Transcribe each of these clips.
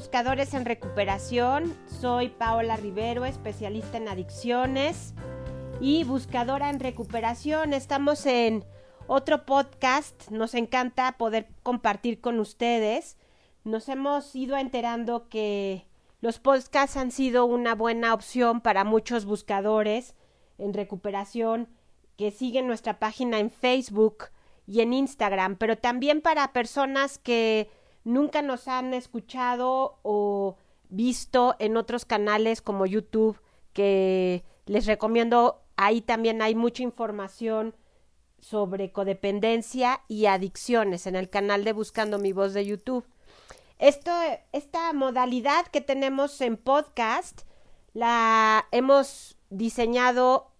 Buscadores en Recuperación. Soy Paola Rivero, especialista en adicciones y buscadora en recuperación. Estamos en otro podcast. Nos encanta poder compartir con ustedes. Nos hemos ido enterando que los podcasts han sido una buena opción para muchos buscadores en recuperación que siguen nuestra página en Facebook y en Instagram, pero también para personas que nunca nos han escuchado o visto en otros canales como YouTube, que les recomiendo, ahí también hay mucha información sobre codependencia y adicciones en el canal de Buscando mi voz de YouTube. Esto, esta modalidad que tenemos en podcast la hemos diseñado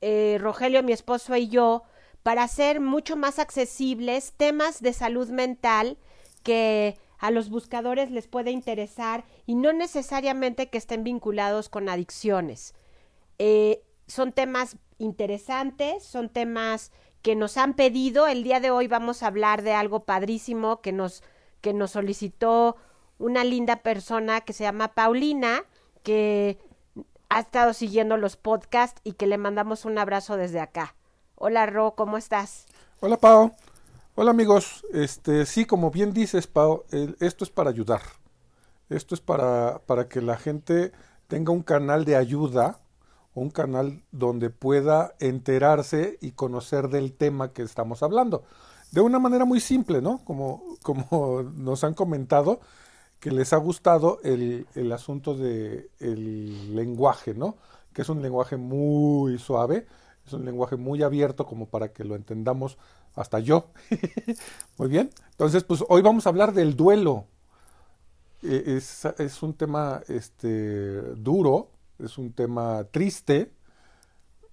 eh, Rogelio, mi esposo y yo para hacer mucho más accesibles temas de salud mental que a los buscadores les puede interesar y no necesariamente que estén vinculados con adicciones. Eh, son temas interesantes, son temas que nos han pedido. El día de hoy vamos a hablar de algo padrísimo que nos, que nos solicitó una linda persona que se llama Paulina, que ha estado siguiendo los podcasts y que le mandamos un abrazo desde acá. Hola Ro, ¿cómo estás? Hola Pau. Hola amigos, este sí, como bien dices, Pau, esto es para ayudar. Esto es para, para que la gente tenga un canal de ayuda, un canal donde pueda enterarse y conocer del tema que estamos hablando. De una manera muy simple, ¿no? Como, como nos han comentado, que les ha gustado el, el asunto del el lenguaje, ¿no? Que es un lenguaje muy suave, es un lenguaje muy abierto como para que lo entendamos hasta yo. muy bien. Entonces, pues hoy vamos a hablar del duelo. E, es, es, un tema este, duro, es un tema triste,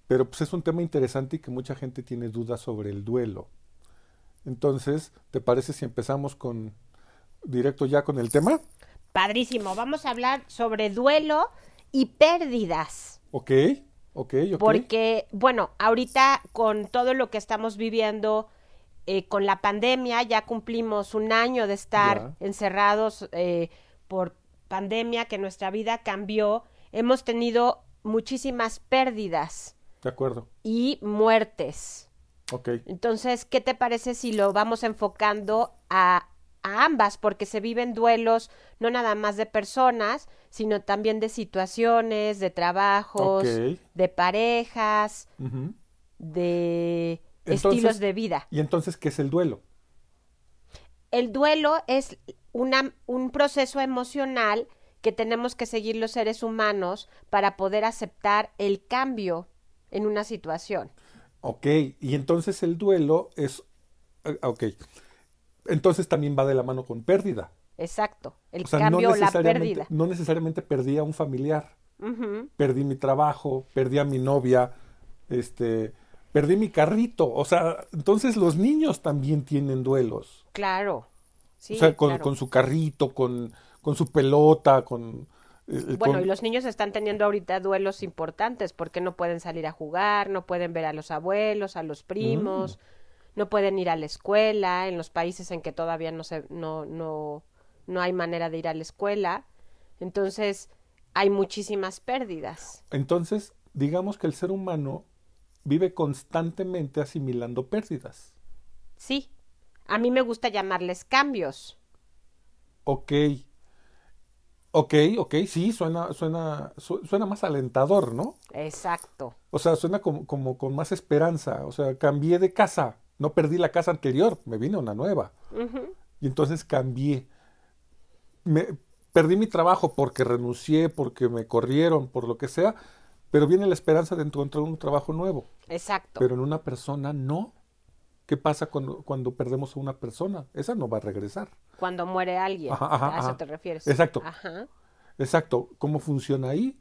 pero pues es un tema interesante y que mucha gente tiene dudas sobre el duelo. Entonces, ¿te parece si empezamos con directo ya con el tema? Padrísimo. Vamos a hablar sobre duelo y pérdidas. Ok. Ok, ok. Porque, bueno, ahorita con todo lo que estamos viviendo, eh, con la pandemia, ya cumplimos un año de estar encerrados eh, por pandemia, que nuestra vida cambió. Hemos tenido muchísimas pérdidas. De acuerdo. Y muertes. Ok. Entonces, ¿qué te parece si lo vamos enfocando a a ambas, porque se viven duelos no nada más de personas, sino también de situaciones, de trabajos, de parejas, de estilos de vida. ¿Y entonces qué es el duelo? El duelo es una, un proceso emocional que tenemos que seguir los seres humanos para poder aceptar el cambio en una situación. Ok, y entonces el duelo es... Eh, ok, entonces también va de la mano con pérdida. Exacto, el cambio o la pérdida. No necesariamente perdí a un familiar, perdí mi trabajo, perdí a mi novia, este, perdí mi carrito. O sea, entonces los niños también tienen duelos. Claro. Sí, o sea, con, su carrito, con, con su pelota, con... Eh, bueno, y los niños están teniendo ahorita duelos importantes porque no pueden salir a jugar, no pueden ver a los abuelos, a los primos. Mm no pueden ir a la escuela, en los países en que todavía no, se, no, no, no hay manera de ir a la escuela. Entonces, hay muchísimas pérdidas. Entonces, digamos que el ser humano vive constantemente asimilando pérdidas. Sí, a mí me gusta llamarles cambios. Ok. Ok, ok, sí, suena, suena, suena más alentador, ¿no? Exacto. O sea, suena como, como con más esperanza. O sea, cambié de casa. No perdí la casa anterior, me vine una nueva. Y entonces cambié. Me, perdí mi trabajo porque renuncié, porque me corrieron, por lo que sea, pero viene la esperanza de encontrar un trabajo nuevo. Exacto. Pero en una persona no. ¿Qué pasa cuando, cuando perdemos a una persona? Esa no va a regresar. Cuando muere alguien. a eso te refieres. Exacto. Exacto. ¿Cómo funciona ahí?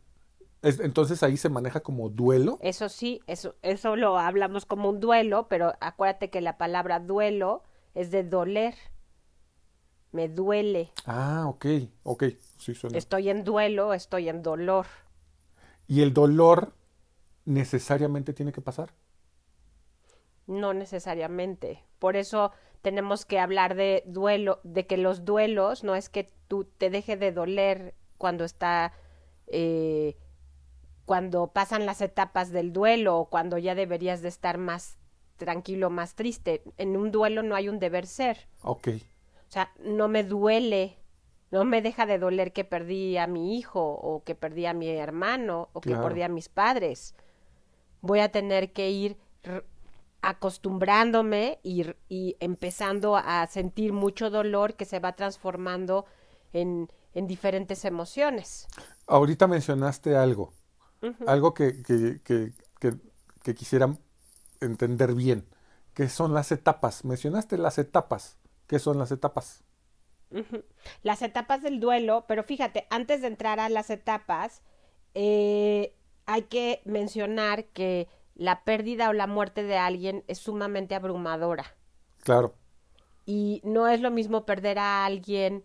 entonces ahí se maneja como duelo. Eso sí, eso, eso lo hablamos como un duelo, pero acuérdate que la palabra duelo es de doler. Me duele. Ah, ok, ok. Sí, suena. Estoy en duelo, estoy en dolor. ¿Y el dolor necesariamente tiene que pasar? No necesariamente. Por eso tenemos que hablar de duelo, de que los duelos no es que tú te deje de doler cuando está, eh, cuando pasan las etapas del duelo o cuando ya deberías de estar más tranquilo, más triste. En un duelo no hay un deber ser. Ok. O sea, no me duele, no me deja de doler que perdí a mi hijo o que perdí a mi hermano o que perdí a mis padres. Voy a tener que ir acostumbrándome y, y empezando a sentir mucho dolor que se va transformando en, en diferentes emociones. Ahorita mencionaste algo, algo que, que, que, que, que quisiera entender bien, que son las etapas. Mencionaste las etapas. ¿Qué son las etapas? Las etapas del duelo, pero fíjate, antes de entrar a las etapas, eh, hay que mencionar que la pérdida o la muerte de alguien es sumamente abrumadora. Claro, y no es lo mismo perder a alguien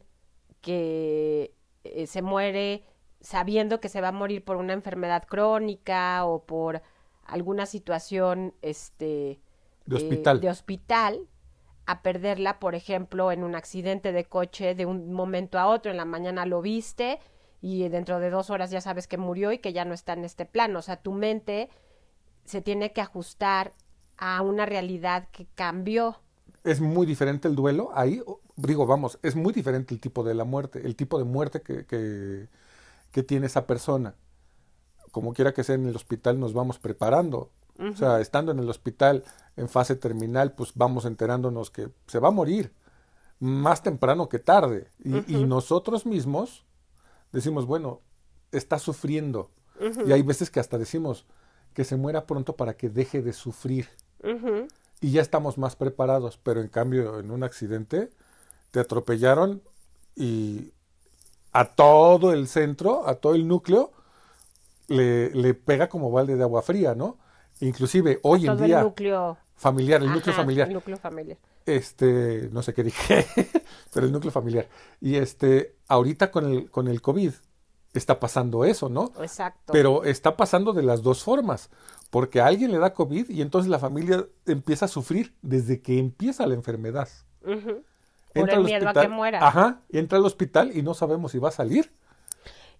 que eh, se muere sabiendo que se va a morir por una enfermedad crónica o por alguna situación este de eh, hospital. de hospital a perderla, por ejemplo, en un accidente de coche de un momento a otro, en la mañana lo viste y dentro de dos horas ya sabes que murió y que ya no está en este plano. O sea, tu mente se tiene que ajustar a una realidad que cambió. Es muy diferente el duelo. Ahí, digo, vamos, es muy diferente el tipo de la muerte, el tipo de muerte que, que, que tiene esa persona. Como quiera que sea en el hospital, nos vamos preparando. O sea, estando en el hospital en fase terminal, pues vamos enterándonos que se va a morir más temprano que tarde. Y, y nosotros mismos decimos, bueno, está sufriendo. Y hay veces que hasta decimos que se muera pronto para que deje de sufrir. Y ya estamos más preparados, pero en cambio en un accidente te atropellaron y a todo el centro, a todo el núcleo, le, le pega como balde de agua fría, ¿no? Inclusive hoy en Todo día el núcleo. Familiar, el núcleo familiar, El núcleo familiar. este, no sé qué dije, pero el núcleo familiar. Y este, ahorita con el, con el COVID está pasando eso, ¿no? Exacto. Pero está pasando de las dos formas, porque a alguien le da COVID y entonces la familia empieza a sufrir desde que empieza la enfermedad. Por Entra el miedo a hospital- que muera. Ajá, entra al hospital y no sabemos si va a salir.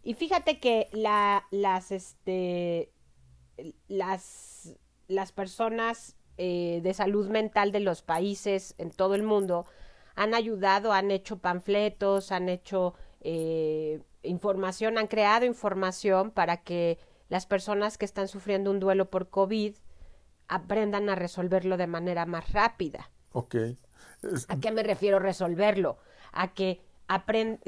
Y fíjate que la, las, este, las, las personas eh, de salud mental de los países en todo el mundo han ayudado, han hecho panfletos, han hecho eh, información, han creado información para que las personas que están sufriendo un duelo por COVID aprendan a resolverlo de manera más rápida. Ok. Es- ¿A qué me refiero resolverlo? A que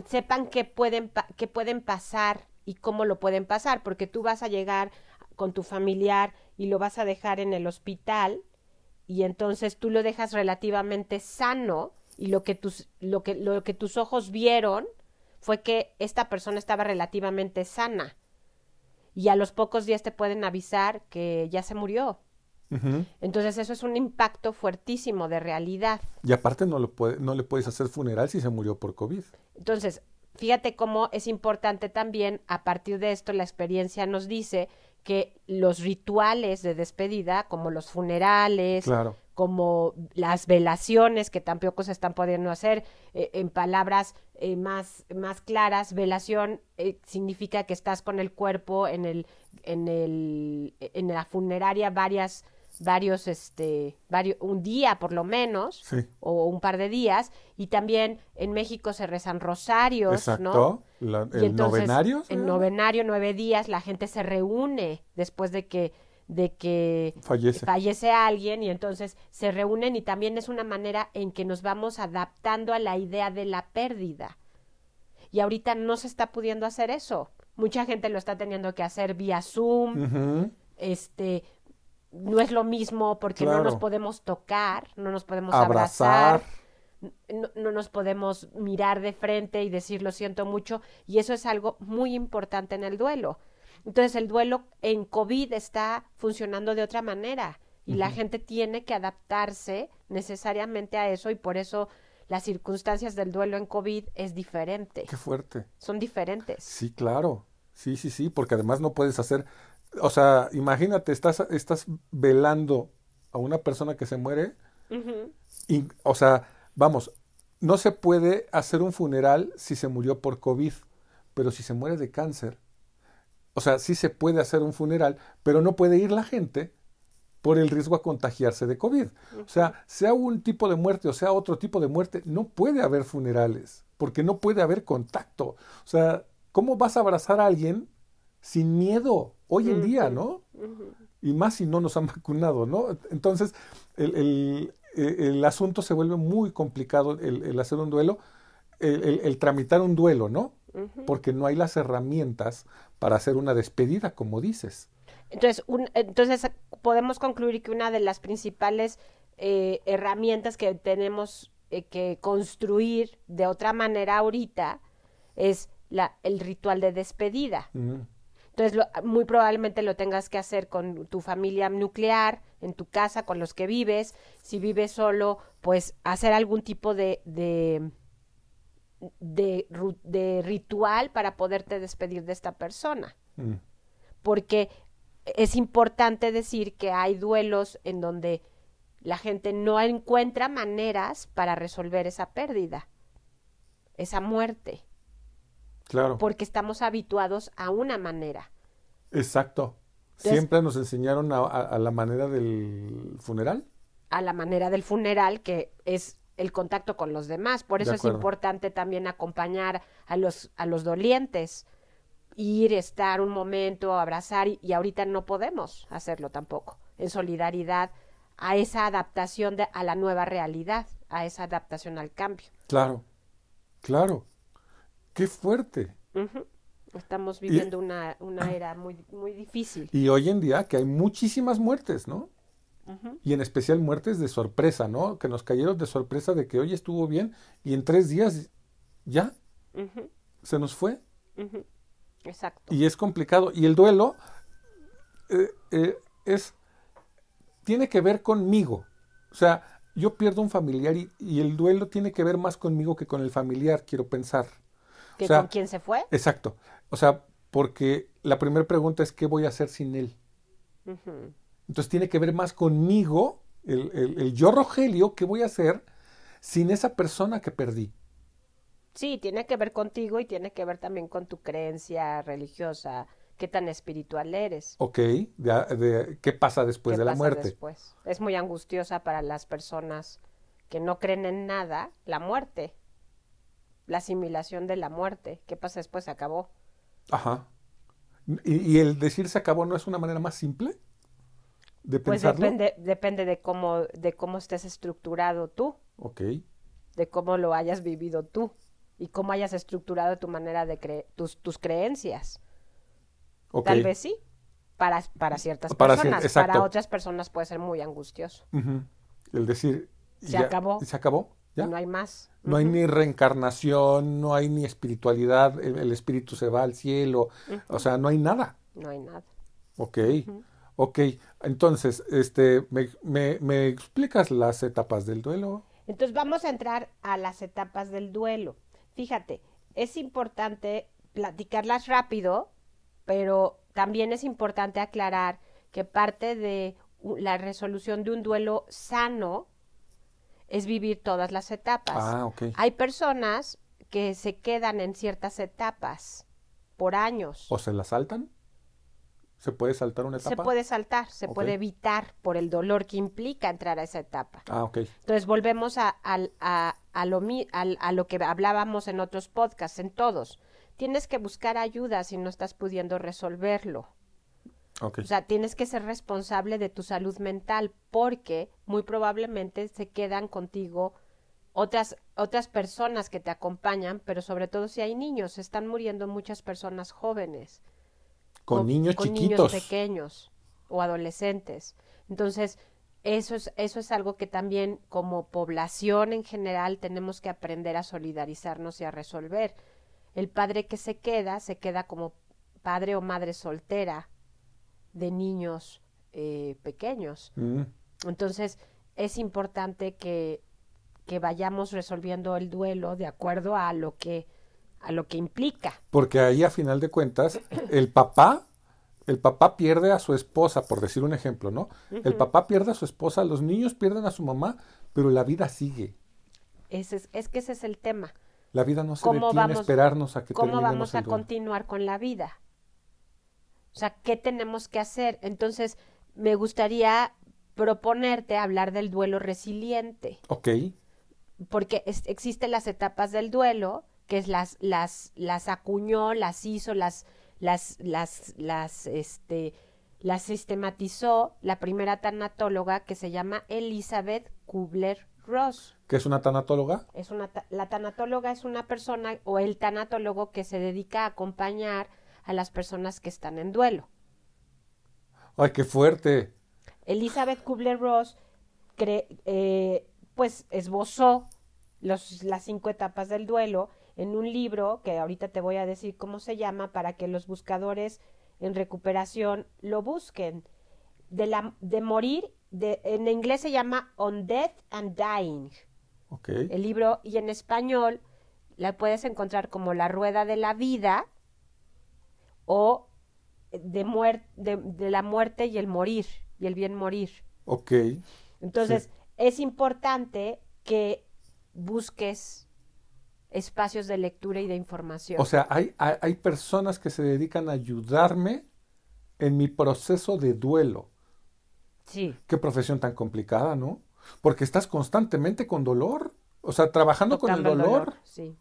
sepan qué pueden, pa- qué pueden pasar y cómo lo pueden pasar, porque tú vas a llegar con tu familiar y lo vas a dejar en el hospital y entonces tú lo dejas relativamente sano y lo que tus, lo que, lo que tus ojos vieron fue que esta persona estaba relativamente sana y a los pocos días te pueden avisar que ya se murió. Entonces eso es un impacto fuertísimo de realidad. Y aparte no, lo puede, no le puedes hacer funeral si se murió por COVID. Entonces, fíjate cómo es importante también, a partir de esto, la experiencia nos dice que los rituales de despedida, como los funerales, Claro. como las velaciones que tampoco se están pudiendo hacer, eh, en palabras eh, más, más claras, velación eh, significa que estás con el cuerpo en el, en el, en la funeraria varias, varios, este, varios, un día por lo menos, Sí. o un par de días, y también en México se rezan rosarios, Exacto. ¿no? La- el entonces, novenario. El novenario, nueve días, la gente se reúne después de que, de que Fallece. fallece alguien y entonces se reúnen y también es una manera en que nos vamos adaptando a la idea de la pérdida. Y ahorita no se está pudiendo hacer eso. Mucha gente lo está teniendo que hacer vía Zoom, este no es lo mismo porque no nos podemos tocar, no nos podemos Abrazar. abrazar, no, no nos podemos mirar de frente y decir lo siento mucho y eso es algo muy importante en el duelo. Entonces el duelo en COVID está funcionando de otra manera y la gente tiene que adaptarse necesariamente a eso y por eso las circunstancias del duelo en COVID es diferente, Qué fuerte. son diferentes. Sí, claro. Sí, sí, sí, porque además no puedes hacer, o sea, imagínate, estás, estás velando a una persona que se muere, y, o sea, vamos, no se puede hacer un funeral si se murió por COVID, pero si se muere de cáncer, o sea, sí se puede hacer un funeral, pero no puede ir la gente por el riesgo a contagiarse de COVID. O sea, sea un tipo de muerte o sea otro tipo de muerte, no puede haber funerales, porque no puede haber contacto. O sea, ¿cómo vas a abrazar a alguien sin miedo hoy en día, no? Y más si no nos han vacunado, ¿no? Entonces, el, el, asunto se vuelve muy complicado, el, hacer un duelo, el, tramitar un duelo, ¿no? Porque no hay las herramientas para hacer una despedida, como dices. Entonces, entonces podemos concluir que una de las principales eh, herramientas que tenemos eh, que construir de otra manera ahorita es la, el ritual de despedida. Entonces, muy probablemente lo tengas que hacer con tu familia nuclear, en tu casa, con los que vives. Si vives solo, pues hacer algún tipo de, de, de, ritual para poderte despedir de esta persona. Porque es importante decir que hay duelos en donde la gente no encuentra maneras para resolver esa pérdida, esa muerte. Claro. Porque estamos habituados a una manera. Exacto. Siempre nos enseñaron a, la manera del funeral. A la manera del funeral, que es el contacto con los demás. Por eso es importante también acompañar a los, a los dolientes ir, estar un momento, abrazar y, ahorita no podemos hacerlo tampoco, en solidaridad a esa adaptación de, a la nueva realidad, a esa adaptación al cambio. Claro, claro. Qué fuerte. Estamos viviendo una, una, era muy, muy difícil. Y hoy en día que hay muchísimas muertes, ¿no? Y en especial muertes de sorpresa, ¿no? Que nos cayeron de sorpresa de que hoy estuvo bien y en tres días ya se nos fue. Exacto. Y es complicado. Y el duelo eh, eh, es tiene que ver conmigo. O sea, yo pierdo un familiar y, el duelo tiene que ver más conmigo que con el familiar, quiero pensar. ¿Que con quién se fue? Exacto. O sea, porque la primera pregunta es ¿qué voy a hacer sin él? Entonces tiene que ver más conmigo, el, el yo Rogelio, ¿qué voy a hacer sin esa persona que perdí? Sí, tiene que ver contigo y tiene que ver también con tu creencia religiosa, qué tan espiritual eres. Ok, de, ¿qué pasa después de la muerte? Después? Es muy angustiosa para las personas que no creen en nada, la muerte, la asimilación de la muerte. ¿Qué pasa después? Se acabó. Ajá. ¿Y, el decir se acabó no es una manera más simple? De pues depende, depende de cómo, de cómo estés estructurado tú. Ok. De cómo lo hayas vivido tú y cómo hayas estructurado tu manera de creer, tus, tus creencias. Tal vez sí, para, para ciertas personas. para otras personas puede ser muy angustioso. El decir... Se acabó. Se acabó. ¿Ya? No hay más. No hay ni reencarnación, no hay ni espiritualidad, el, espíritu se va al cielo, o sea, no hay nada. No hay nada. Ok, ok. Entonces, este, ¿me, me, ¿me explicas las etapas del duelo? Entonces vamos a entrar a las etapas del duelo. Fíjate, es importante platicarlas rápido, pero también es importante aclarar que parte de la resolución de un duelo sano es vivir todas las etapas. Ah, Hay personas que se quedan en ciertas etapas por años. ¿O se las saltan? ¿Se puede saltar una etapa? Se puede saltar, se puede evitar por el dolor que implica entrar a esa etapa. Ah, ok. Entonces volvemos a, a, lo, a, lo que hablábamos en otros podcasts, en todos. Tienes que buscar ayuda si no estás pudiendo resolverlo. Okay. O sea, tienes que ser responsable de tu salud mental porque muy probablemente se quedan contigo otras, otras personas que te acompañan, pero sobre todo si hay niños, están muriendo muchas personas jóvenes con, niños con niños pequeños o adolescentes. Entonces, eso es, eso es algo que también como población en general tenemos que aprender a solidarizarnos y a resolver. El padre que se queda, se queda como padre o madre soltera de niños eh, pequeños. Mm. Entonces, es importante que, que vayamos resolviendo el duelo de acuerdo a lo que a lo que implica. Porque ahí a final de cuentas, el papá, el papá pierde a su esposa, por decir un ejemplo, ¿no? El papá pierde a su esposa, los niños pierden a su mamá, pero la vida sigue. Ese es, es que ese es el tema. La vida no se ¿Cómo detiene a vamos- esperarnos a que ¿Cómo vamos a continuar con la vida? O sea, ¿qué tenemos que hacer? Entonces, me gustaría proponerte hablar del duelo resiliente, Ok, porque es- existen las etapas del duelo, que es las, las, las acuñó, las hizo, las, las, las, las, este, las sistematizó la primera tanatóloga que se llama Elizabeth Kubler-Ross. ¿qué es una tanatóloga? Es una, ta- la tanatóloga es una persona o el tanatólogo que se dedica a acompañar a las personas que están en duelo. Ay, qué fuerte. Elizabeth Kubler-Ross eh, pues esbozó los, las cinco etapas del duelo en un libro que ahorita te voy a decir cómo se llama para que los buscadores en recuperación lo busquen. De, la, de morir, de, en inglés se llama On Death and Dying. Ok, El libro, y en español la puedes encontrar como La Rueda de la Vida o de, muer- de, de la muerte y el morir, y el bien morir. ok. Entonces, Sí. es importante que busques espacios de lectura y de información. O sea, hay, hay, hay personas que se dedican a ayudarme en mi proceso de duelo. sí, Qué profesión tan complicada, ¿no? Porque estás constantemente con dolor. O sea, trabajando con el dolor. Sí.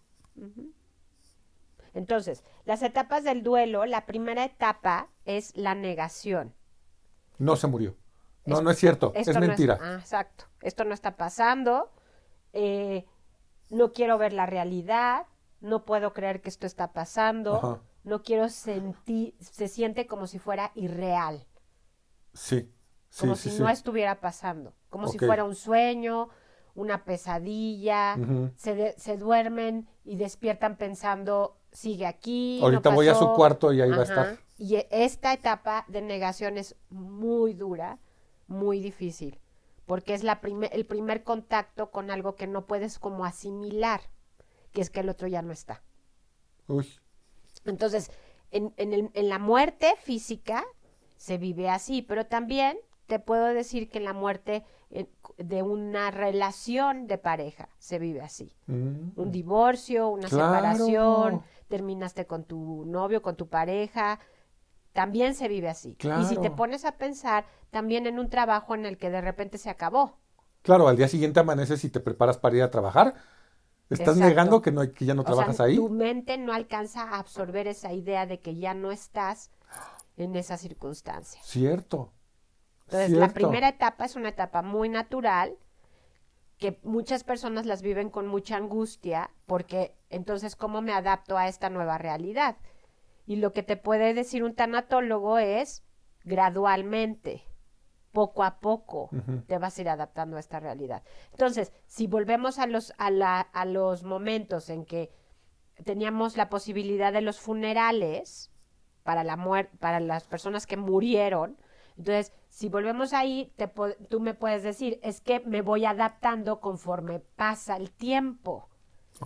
Entonces, las etapas del duelo, la primera etapa es la negación. No se murió. No, Es- no es cierto. Es no mentira. ah, exacto. Esto no está pasando. eh, no quiero ver la realidad. No puedo creer que esto está pasando. Ajá. No quiero sentir. Se siente como si fuera irreal. Sí. Sí, Como sí, si sí. no estuviera pasando. Como si fuera un sueño, una pesadilla. Se, de- se duermen y despiertan pensando, sigue aquí. no Ahorita voy a su pasó". cuarto y ahí va a estar. Y esta etapa de negación es muy dura, muy difícil, porque es la prime- el primer contacto con algo que no puedes como asimilar, que es que el otro ya no está. Uy. Entonces, en, en el- en la muerte física se vive así, pero también te puedo decir que en la muerte de una relación de pareja se vive así. Mm. Un divorcio, una Claro. separación, terminaste con tu novio, con tu pareja, también se vive así. Y si te pones a pensar, también en un trabajo en el que de repente se acabó. Claro, al día siguiente amaneces y te preparas para ir a trabajar. ¿Estás Exacto. negando que, no, que ya no O sea, trabajas ahí? tu mente no alcanza a absorber esa idea de que ya no estás en esa circunstancia. Cierto. Entonces, la cierto. primera etapa es una etapa muy natural, que muchas personas las viven con mucha angustia, porque entonces, ¿cómo me adapto a esta nueva realidad? Y lo que te puede decir un tanatólogo es gradualmente, poco a poco, te vas a ir adaptando a esta realidad. Entonces, si volvemos a los, a la- a los momentos en que teníamos la posibilidad de los funerales para, la muer- para las personas que murieron, entonces, si volvemos ahí, te tú me puedes decir, es que me voy adaptando conforme pasa el tiempo.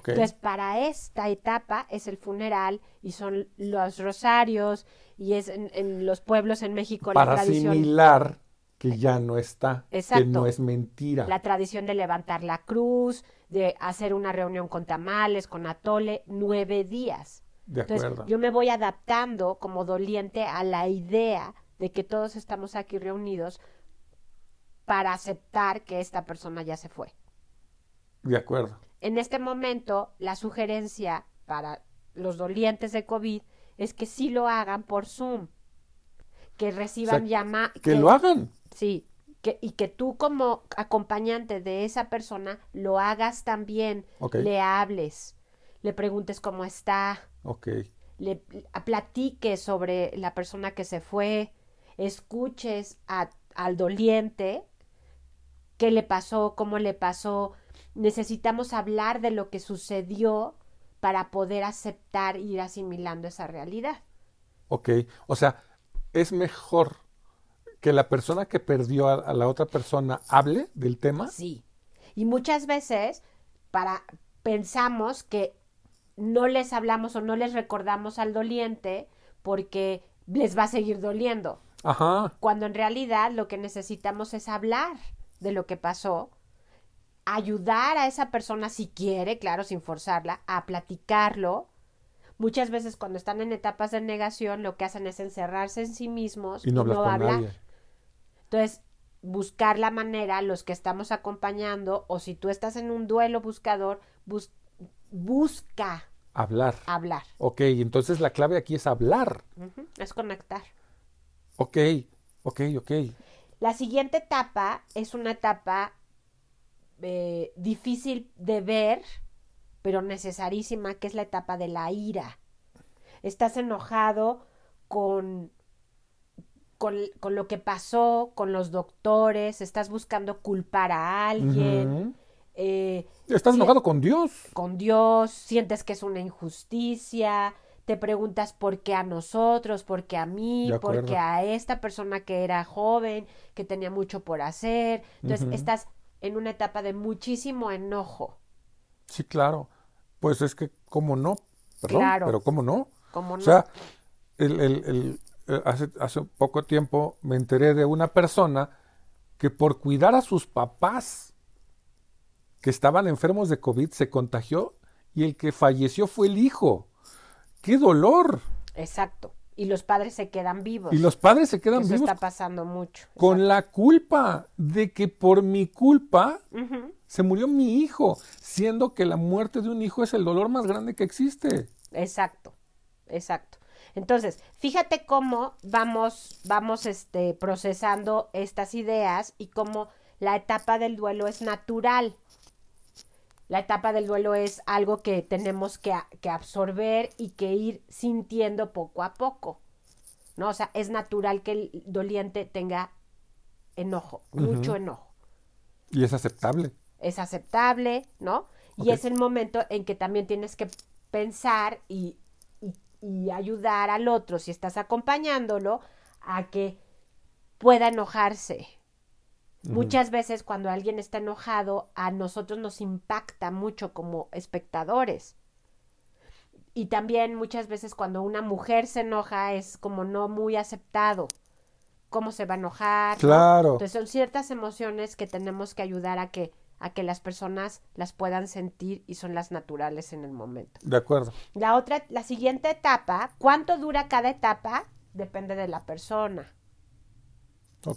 Entonces, para esta etapa es el funeral y son los rosarios y es en, en los pueblos en México la para tradición, asimilar que ya no está, que no es mentira. la tradición de levantar la cruz, de hacer una reunión con tamales, con atole, nueve días. de Entonces, acuerdo. yo me voy adaptando como doliente a la idea de que todos estamos aquí reunidos para aceptar que esta persona ya se fue. De acuerdo. En este momento, la sugerencia para los dolientes de COVID es que sí lo hagan por Zoom, que reciban sea, llama, Que lo hagan. Sí, que, y que tú como acompañante de esa persona lo hagas también, Ok. le hables, le preguntes cómo está, Ok. le platiques sobre la persona que se fue, escuches a- al doliente, qué le pasó, cómo le pasó. Necesitamos hablar de lo que sucedió para poder aceptar e ir asimilando esa realidad. Ok. O sea, es mejor que la persona que perdió a, a la otra persona hable del tema. Sí. Y muchas veces para pensamos que no les hablamos o no les recordamos al doliente porque les va a seguir doliendo, Ajá. cuando en realidad lo que necesitamos es hablar de lo que pasó ayudar a esa persona si quiere, claro, sin forzarla, a platicarlo. Muchas veces cuando están en etapas de negación lo que hacen es encerrarse en sí mismos Y no hablar. nadie. Entonces, buscar la manera, los que estamos acompañando, o si tú estás en un duelo buscador, bus- busca Hablar. hablar. Ok, entonces la clave aquí es hablar. Es conectar. Ok, ok, ok. La siguiente etapa es una etapa eh, difícil de ver, pero necesarísima, que es la etapa de la ira. Estás enojado con, con, con lo que pasó, con los doctores, estás buscando culpar a alguien, eh, Estás enojado con Dios. con Dios, sientes que es una injusticia, te preguntas por qué a nosotros, por qué a mí, por qué a esta persona que era joven, que tenía mucho por hacer. Entonces estás en una etapa de muchísimo enojo, Sí, claro. Pues es que, ¿cómo no? Perdón, Claro. pero ¿cómo no? como no. O sea, el, el- el- eh, hace, hace poco tiempo me enteré de una persona que por cuidar a sus papás que estaban enfermos de COVID se contagió y el que falleció fue el hijo. ¡Qué dolor! Exacto. Y los padres se quedan vivos. Y los padres se quedan Eso vivos está pasando mucho. con la culpa de que por mi culpa se murió mi hijo, siendo que la muerte de un hijo es el dolor más grande que existe. Exacto, exacto. Entonces, fíjate cómo vamos, vamos este, procesando estas ideas y cómo la etapa del duelo es natural. La etapa del duelo es algo que tenemos que, absorber y que ir sintiendo poco a poco. ¿No? O sea, es natural que el doliente tenga enojo, mucho enojo Y es aceptable. es aceptable, ¿no? Y es el momento en que también tienes que pensar y, y- y ayudar al otro, si estás acompañándolo, a que pueda enojarse. Muchas veces cuando alguien está enojado, a nosotros nos impacta mucho como espectadores. Y también muchas veces cuando una mujer se enoja es como no muy aceptado. ¿Cómo se va a enojar? ¿no? Claro. Entonces son ciertas emociones que tenemos que ayudar a que, a que las personas las puedan sentir y son las naturales en el momento. De acuerdo. La otra, la siguiente etapa, ¿cuánto dura cada etapa? Depende de la persona.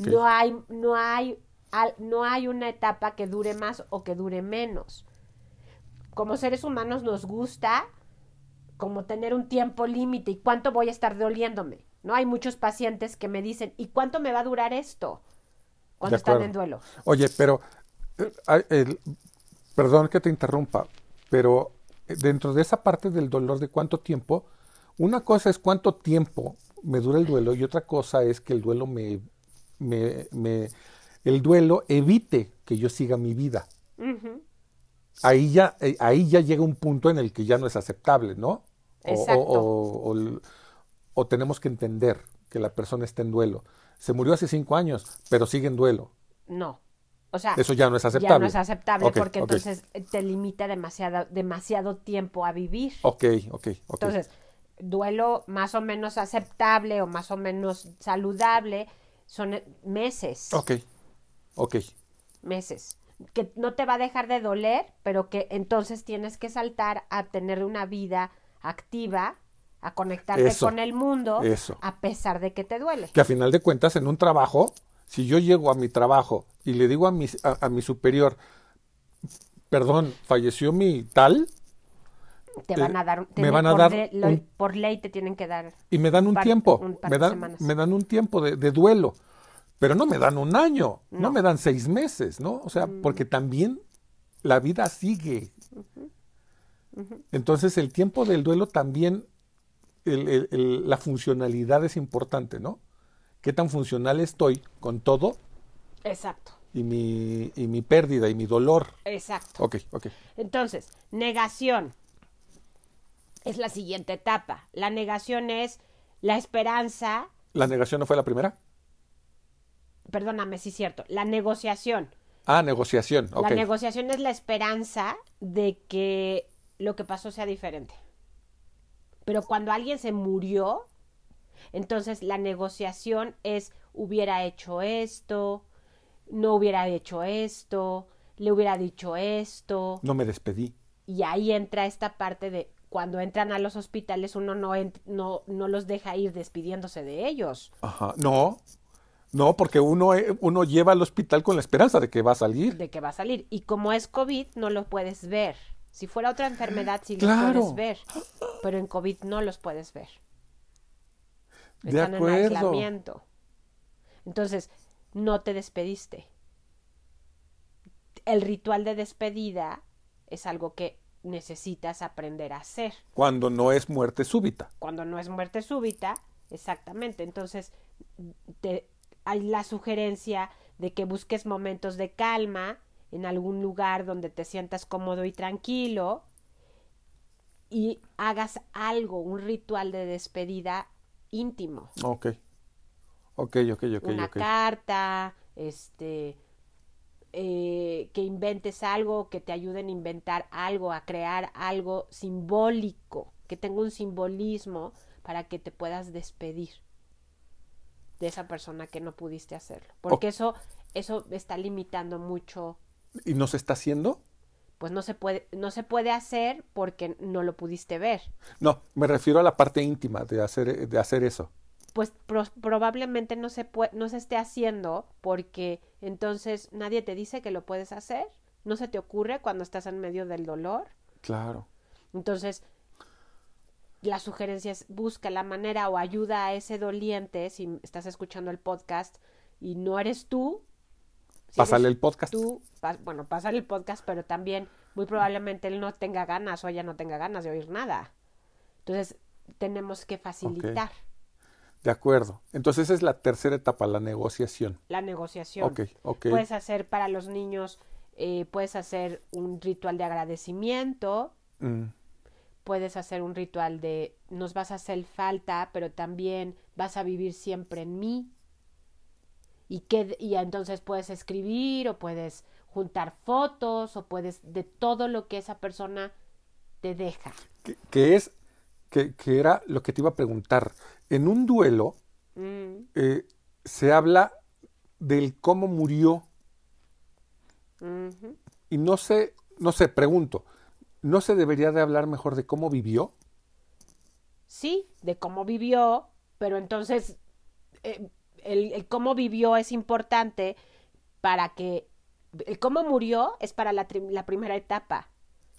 No hay, no hay, al- no hay una etapa que dure más o que dure menos. Como seres humanos nos gusta como tener un tiempo límite y cuánto voy a estar doliéndome. No hay muchos pacientes que me dicen, ¿y cuánto me va a durar esto? Cuando están en duelo. Oye, pero, eh, el- perdón que te interrumpa, pero eh, dentro de esa parte del dolor de cuánto tiempo, una cosa es cuánto tiempo me dura el duelo y otra cosa es que el duelo me, me, me- el duelo evite que yo siga mi vida. Ahí ya, eh, ahí ya llega un punto en el que ya no es aceptable, ¿no? O- o- Exacto. o- o el- o tenemos que entender que la persona está en duelo. Se murió hace cinco años, pero sigue en duelo. No. O sea, Eso ya no es aceptable. ya no es aceptable porque entonces eh, te limita demasiado, demasiado tiempo a vivir. Ok, ok, ok. Entonces, duelo más o menos aceptable o más o menos saludable son eh, meses, ok, ok. meses. Que no te va a dejar de doler, pero que entonces tienes que saltar a tener una vida activa, a conectarte Eso, con el mundo, eso. a pesar de que te duele. Que a final de cuentas, en un trabajo, si yo llego a mi trabajo y le digo a mi, a, a mi superior, perdón, falleció mi tal, Te eh, van a dar, me van a por, dar de- lo- un- por ley te tienen que dar. y me dan un Par- tiempo, un par me de dan, semanas. me dan un tiempo de, de duelo, pero no me dan un año, no. No. me dan seis meses, ¿no? O sea, porque también la vida sigue. Entonces el tiempo del duelo también, el- el- el- la funcionalidad es importante, ¿no? ¿Qué tan funcional estoy con todo Exacto, y mi, y mi pérdida y mi dolor? exacto. Ok, ok. Entonces, negación es la siguiente etapa. La negación es la esperanza, ¿La negación no fue la primera? Perdóname si es cierto, la negociación. Ah, negociación, ok. La negociación es la esperanza de que lo que pasó sea diferente. Pero cuando alguien se murió, entonces la negociación es hubiera hecho esto, no hubiera hecho esto, le hubiera dicho esto. No me despedí. Y ahí entra esta parte de cuando entran a los hospitales uno no, no, no los deja ir despidiéndose de ellos. Ajá, no. No, porque uno, eh, uno lleva al hospital con la esperanza de que va a salir. De que va a salir. Y como es COVID, no lo puedes ver. Si fuera otra enfermedad, sí los puedes ver. Pero en COVID no los puedes ver. Están en aislamiento. Entonces, no te despediste. El ritual de despedida es algo que necesitas aprender a hacer. Cuando no es muerte súbita. Cuando no es muerte súbita, exactamente. Entonces, te, hay la sugerencia de que busques momentos de calma en algún lugar donde te sientas cómodo y tranquilo y hagas algo, un ritual de despedida íntimo. Ok. Ok, ok, ok. Una carta, este, eh, que inventes algo, que te ayuden a inventar algo, a crear algo simbólico, que tenga un simbolismo para que te puedas despedir de esa persona que no pudiste hacerlo. Porque eso, eso está limitando mucho. ¿Y no se está haciendo? Pues no se puede, no se puede hacer porque no lo pudiste ver. No, me refiero a la parte íntima de hacer, de hacer eso. Pues probablemente no se no se esté haciendo porque entonces nadie te dice que lo puedes hacer. No se te ocurre cuando estás en medio del dolor. Claro. Entonces, la sugerencia es busca la manera o ayuda a ese doliente si estás escuchando el podcast y no eres tú. pásale el podcast. Tú, bueno, pásale el podcast, pero también muy probablemente él no tenga ganas o ella no tenga ganas de oír nada. Entonces, tenemos que facilitar. De acuerdo. Entonces, esa es la tercera etapa, la negociación. La negociación. Ok, ok. Puedes hacer para los niños, eh, puedes hacer un ritual de agradecimiento. Mm puedes hacer un ritual de nos vas a hacer falta, pero también vas a vivir siempre en mí. Y, que, y entonces puedes escribir o puedes juntar fotos o puedes de todo lo que esa persona te deja. Que, es, que, era lo que te iba a preguntar. En un duelo mm. eh, se habla del cómo murió. Y no sé, no sé, pregunto, ¿no se debería de hablar mejor de cómo vivió? Sí, de cómo vivió, pero entonces eh, el, cómo vivió es importante para que el cómo murió es para la, la, primera etapa.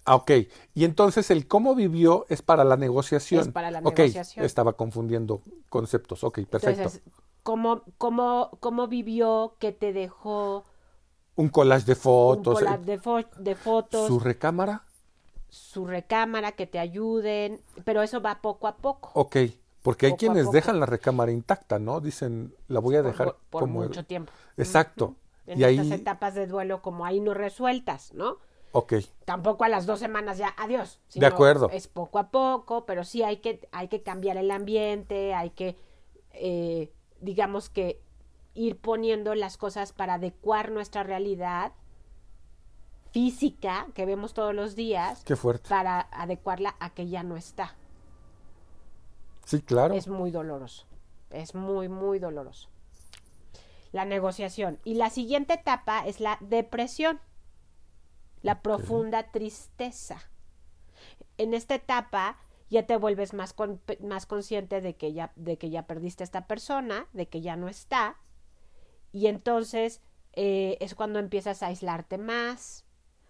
Ah, ok. Y entonces el cómo vivió es para la negociación. Es para la negociación. Estaba confundiendo conceptos. Ok, perfecto. Entonces, ¿cómo, cómo, cómo vivió que te dejó... Un collage de fotos. Un collage de, de fotos. ¿Su recámara? Su recámara, que te ayuden, pero eso va poco a poco. Ok, porque hay quienes dejan la recámara intacta, ¿no? Dicen, la voy a dejar por, como mucho tiempo. Exacto. En y estas etapas de duelo como ahí no resueltas, ¿no? Ok. Tampoco a las dos semanas ya, adiós. de acuerdo. Es poco a poco, pero sí hay que, hay que cambiar el ambiente, hay que, eh, digamos que ir poniendo las cosas para adecuar nuestra realidad física que vemos todos los días Qué fuerte. para adecuarla a que ya no está. Sí, claro. Es muy doloroso. Es muy, muy doloroso. La negociación. Y la siguiente etapa es la depresión. La profunda tristeza. En esta etapa ya te vuelves más, más consciente de que, ya, de que ya perdiste a esta persona, de que ya no está. Y entonces eh, es cuando empiezas a aislarte más,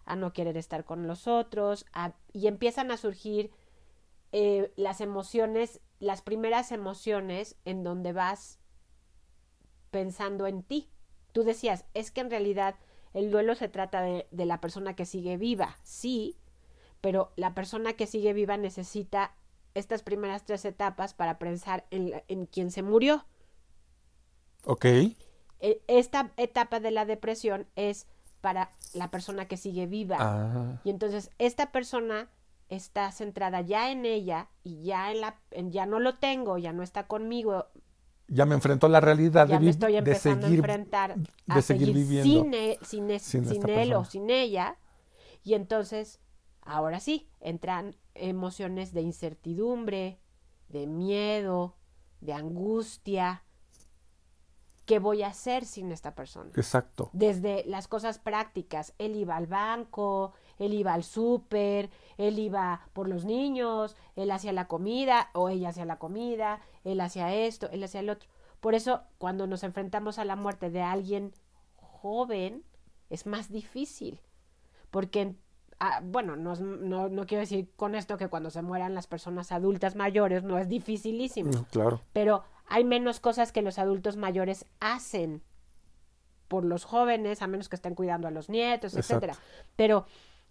a no querer estar con los otros, y empiezan a surgir eh, las emociones, las primeras emociones en donde vas pensando en ti. Tú decías, es que en realidad el duelo se trata de, de la persona que sigue viva, sí, pero la persona que sigue viva necesita estas primeras tres etapas para pensar en, en quien se murió. Ok. E, esta etapa de la depresión es para la persona que sigue viva. Ah. Y entonces esta persona está centrada ya en ella y ya en la ya no lo tengo, ya no está conmigo. Ya me enfrento a la realidad ya de, me estoy empezando a enfrentar de seguir, viviendo sin, e, sin, sin, él o sin ella. Y entonces, ahora sí, entran emociones de incertidumbre, de miedo, de angustia, ¿qué voy a hacer sin esta persona? Exacto. Desde las cosas prácticas, él iba al banco, él iba al súper, él iba por los niños, él hacía la comida o ella hacía la comida, él hacía esto, él hacía el otro. Por eso, cuando nos enfrentamos a la muerte de alguien joven, es más difícil, porque Ah, bueno, no, no, no, quiero decir con esto que cuando se mueran las personas adultas mayores no es dificilísimo. claro. Pero hay menos cosas que los adultos mayores hacen por los jóvenes, a menos que estén cuidando a los nietos, etcétera. Pero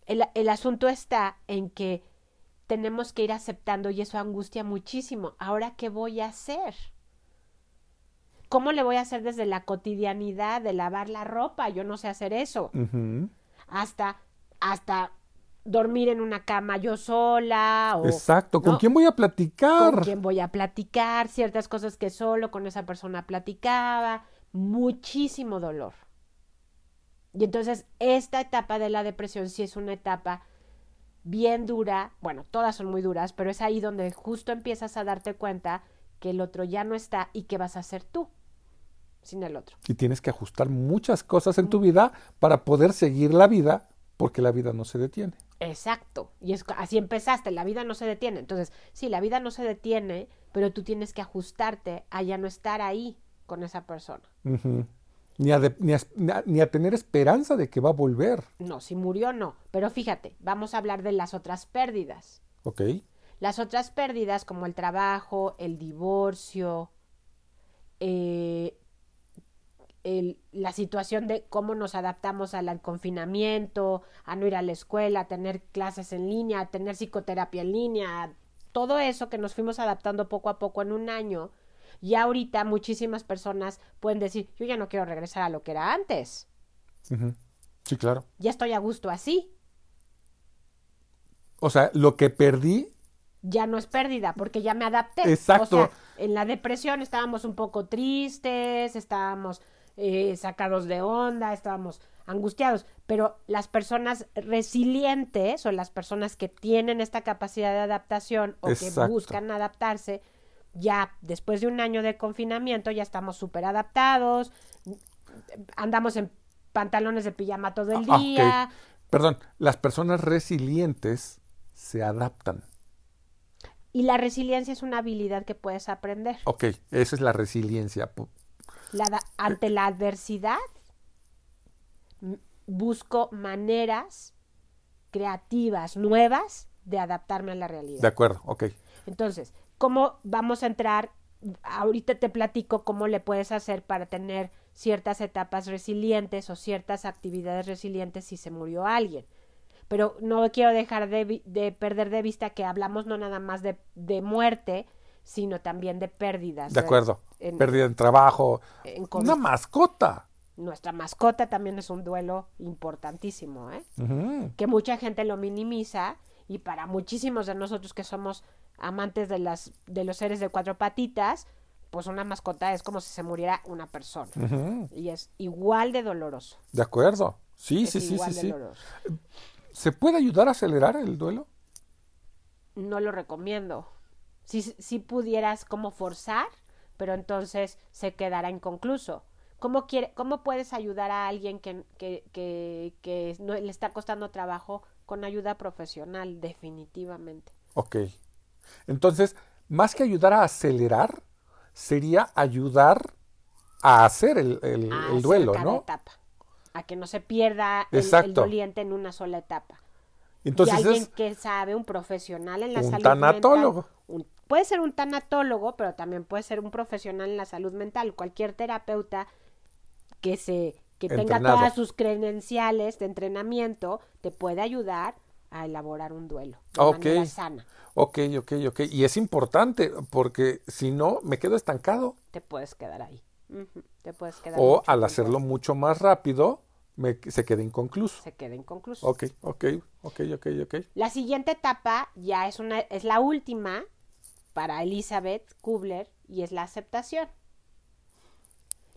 el, el asunto está en que tenemos que ir aceptando y eso angustia muchísimo. Ahora, ¿qué voy a hacer? ¿Cómo le voy a hacer desde la cotidianidad de lavar la ropa? Yo no sé hacer eso. Hasta, hasta dormir en una cama yo sola. O, Exacto, ¿con quién voy a platicar? Con quién voy a platicar, ciertas cosas que solo con esa persona platicaba, muchísimo dolor. Y entonces esta etapa de la depresión sí es una etapa bien dura, bueno, todas son muy duras, pero es ahí donde justo empiezas a darte cuenta que el otro ya no está y que vas a ser tú sin el otro. Y tienes que ajustar muchas cosas en tu vida para poder seguir la vida porque la vida no se detiene. Exacto. Y es así empezaste, la vida no se detiene. Entonces, sí, la vida no se detiene, pero tú tienes que ajustarte a ya no estar ahí con esa persona. ni, a ni, a, tener esperanza de que va a volver. No, si murió no. Pero fíjate, vamos a hablar de las otras pérdidas. Ok. Las otras pérdidas como el trabajo, el divorcio, eh, la situación de cómo nos adaptamos al confinamiento, a no ir a la escuela, a tener clases en línea, a tener psicoterapia en línea, todo eso que nos fuimos adaptando poco a poco en un año. Y ahorita muchísimas personas pueden decir, yo ya no quiero regresar a lo que era antes. Sí, claro. Ya estoy a gusto así. O sea, lo que perdí ya no es pérdida, porque ya me adapté. Exacto. en la depresión estábamos un poco tristes, estábamos eh, sacados de onda, estábamos angustiados, pero las personas resilientes o las personas que tienen esta capacidad de adaptación o que buscan adaptarse, ya después de un año de confinamiento ya estamos súper adaptados, andamos en pantalones de pijama todo el ah, día. Perdón, las personas resilientes se adaptan. Y la resiliencia es una habilidad que puedes aprender. Ok, esa es la resiliencia ante la adversidad, busco maneras creativas, nuevas, de adaptarme a la realidad. De acuerdo, ok. Entonces, ¿cómo vamos a entrar? Ahorita te platico cómo le puedes hacer para tener ciertas etapas resilientes o ciertas actividades resilientes si se murió alguien. Pero no quiero dejar de, perder de vista que hablamos no nada más de, de muerte, sino también de pérdidas. De acuerdo. Pérdida en trabajo. una mascota. Nuestra mascota también es un duelo importantísimo, ¿eh? Que mucha gente lo minimiza y para muchísimos de nosotros que somos amantes de las de los seres de cuatro patitas, pues una mascota es como si se muriera una persona y es igual de doloroso. De acuerdo. Sí, sí, sí, sí, sí. ¿Se puede ayudar a acelerar el duelo? No lo recomiendo si, si pudieras como forzar, pero entonces se quedará inconcluso. ¿Cómo, quiere, ¿Cómo puedes ayudar a alguien que, que, que, que no, le está costando trabajo con ayuda profesional? Definitivamente. Ok. Entonces, más que ayudar a acelerar, sería ayudar a hacer el, el, duelo, ¿no? Etapa, a que no se pierda el, doliente en una sola etapa. Entonces y alguien que sabe, un profesional en la un salud tanatólogo. Puede ser un tanatólogo, pero también puede ser un profesional en la salud mental, cualquier terapeuta que se que tenga todas sus credenciales de entrenamiento te puede ayudar a elaborar un duelo de manera sana. Ok, ok, ok. Y es importante porque si no me quedo estancado. Te puedes quedar ahí. Te puedes quedar. O al hacerlo mucho más rápido me, se queda inconcluso. Se queda inconcluso. Ok, ok, ok, ok, ok. La siguiente etapa ya es una es la última para Elizabeth Kubler y es la aceptación.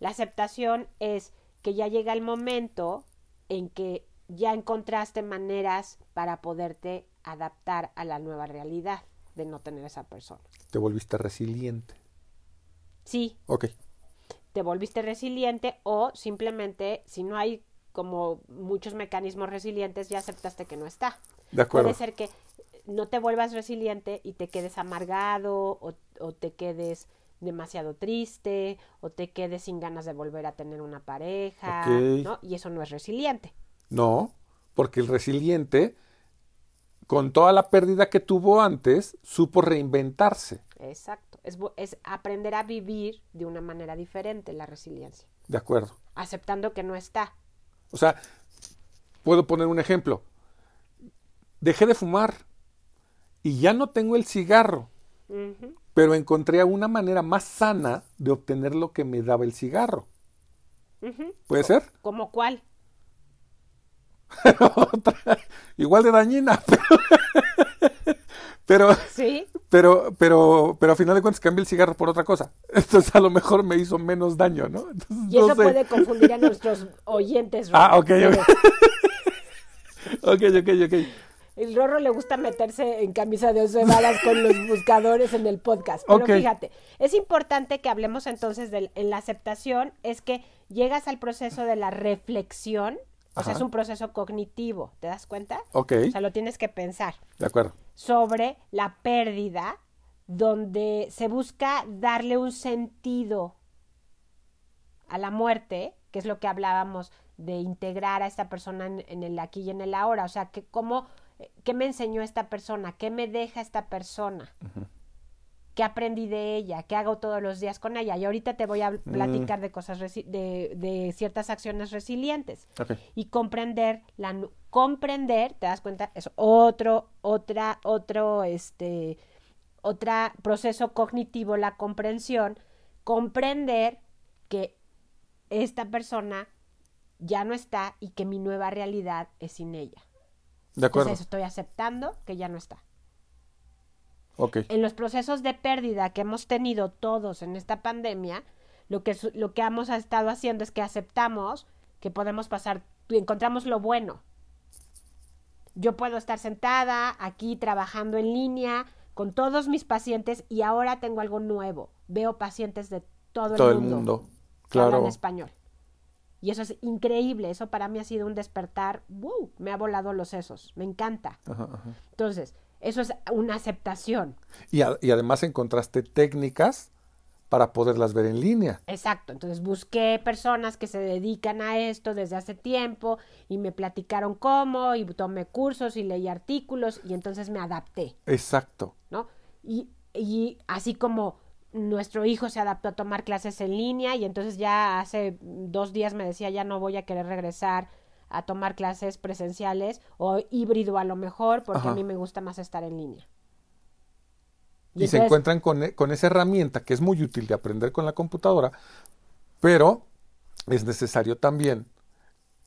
La aceptación es que ya llega el momento en que ya encontraste maneras para poderte adaptar a la nueva realidad de no tener esa persona. Te volviste resiliente. Sí. Ok. te volviste resiliente o simplemente si no hay como muchos mecanismos resilientes ya aceptaste que no está. De acuerdo. Puede ser que no te vuelvas resiliente y te quedes amargado o, o te quedes demasiado triste o te quedes sin ganas de volver a tener una pareja. ¿no? Y eso no es resiliente. No, porque el resiliente, con toda la pérdida que tuvo antes, supo reinventarse. Exacto. Es, es aprender a vivir de una manera diferente la resiliencia, De acuerdo. aceptando que no está. O sea, puedo poner un ejemplo. Dejé de fumar y ya no tengo el cigarro, pero encontré una manera más sana de obtener lo que me daba el cigarro. ¿Puede ser? ¿Como cuál? Otra, igual de dañina, pero, Sí, pero, pero, pero a final de cuentas cambié el cigarro por otra cosa. Entonces a lo mejor me hizo menos daño, ¿no? Entonces, y eso no sé. puede confundir a nuestros oyentes. Ah, ok, ok. ok, ok, ok. El Rorro le gusta meterse en camisa de once varas con los buscadores en el podcast. Pero fíjate, es importante que hablemos entonces de, en la aceptación, es que llegas al proceso de la reflexión, o sea, es un proceso cognitivo, ¿te das cuenta? Ok, O sea, lo tienes que pensar de acuerdo. sobre la pérdida, donde se busca darle un sentido a la muerte, que es lo que hablábamos de integrar a esta persona en, en el aquí y en el ahora. O sea, que cómo, ¿qué me enseñó esta persona? ¿Qué me deja esta persona? ¿Qué aprendí de ella? ¿Qué hago todos los días con ella? Y ahorita te voy a platicar de cosas, de, de ciertas acciones resilientes y comprender la comprender te das cuenta es otro otra otro este otra proceso cognitivo la comprensión comprender que esta persona ya no está y que mi nueva realidad es sin ella De acuerdo. entonces estoy aceptando que ya no está Ok. en los procesos de pérdida que hemos tenido todos en esta pandemia, lo que, lo que hemos estado haciendo es que aceptamos que podemos pasar, encontramos lo bueno. Yo puedo estar sentada aquí trabajando en línea con todos mis pacientes y ahora tengo algo nuevo. Veo pacientes de todo, Todo el el mundo, mundo. que hablan Claro. español. Y eso es increíble, eso para mí ha sido un despertar, ¡wow! me ha volado los sesos, me encanta. Ajá, ajá. Entonces, eso es una aceptación. Y, a- y además encontraste técnicas para poderlas ver en línea. Exacto, entonces busqué personas que se dedican a esto desde hace tiempo y me platicaron cómo y tomé cursos y leí artículos y entonces me adapté, Exacto. ¿no? Y, y así como nuestro hijo se adaptó a tomar clases en línea y entonces ya hace dos días me decía ya no voy a querer regresar a tomar clases presenciales o híbrido a lo mejor porque a mí me gusta más estar en línea. Y, se entonces- encuentran con, e- con esa herramienta que es muy útil de aprender con la computadora, pero es necesario también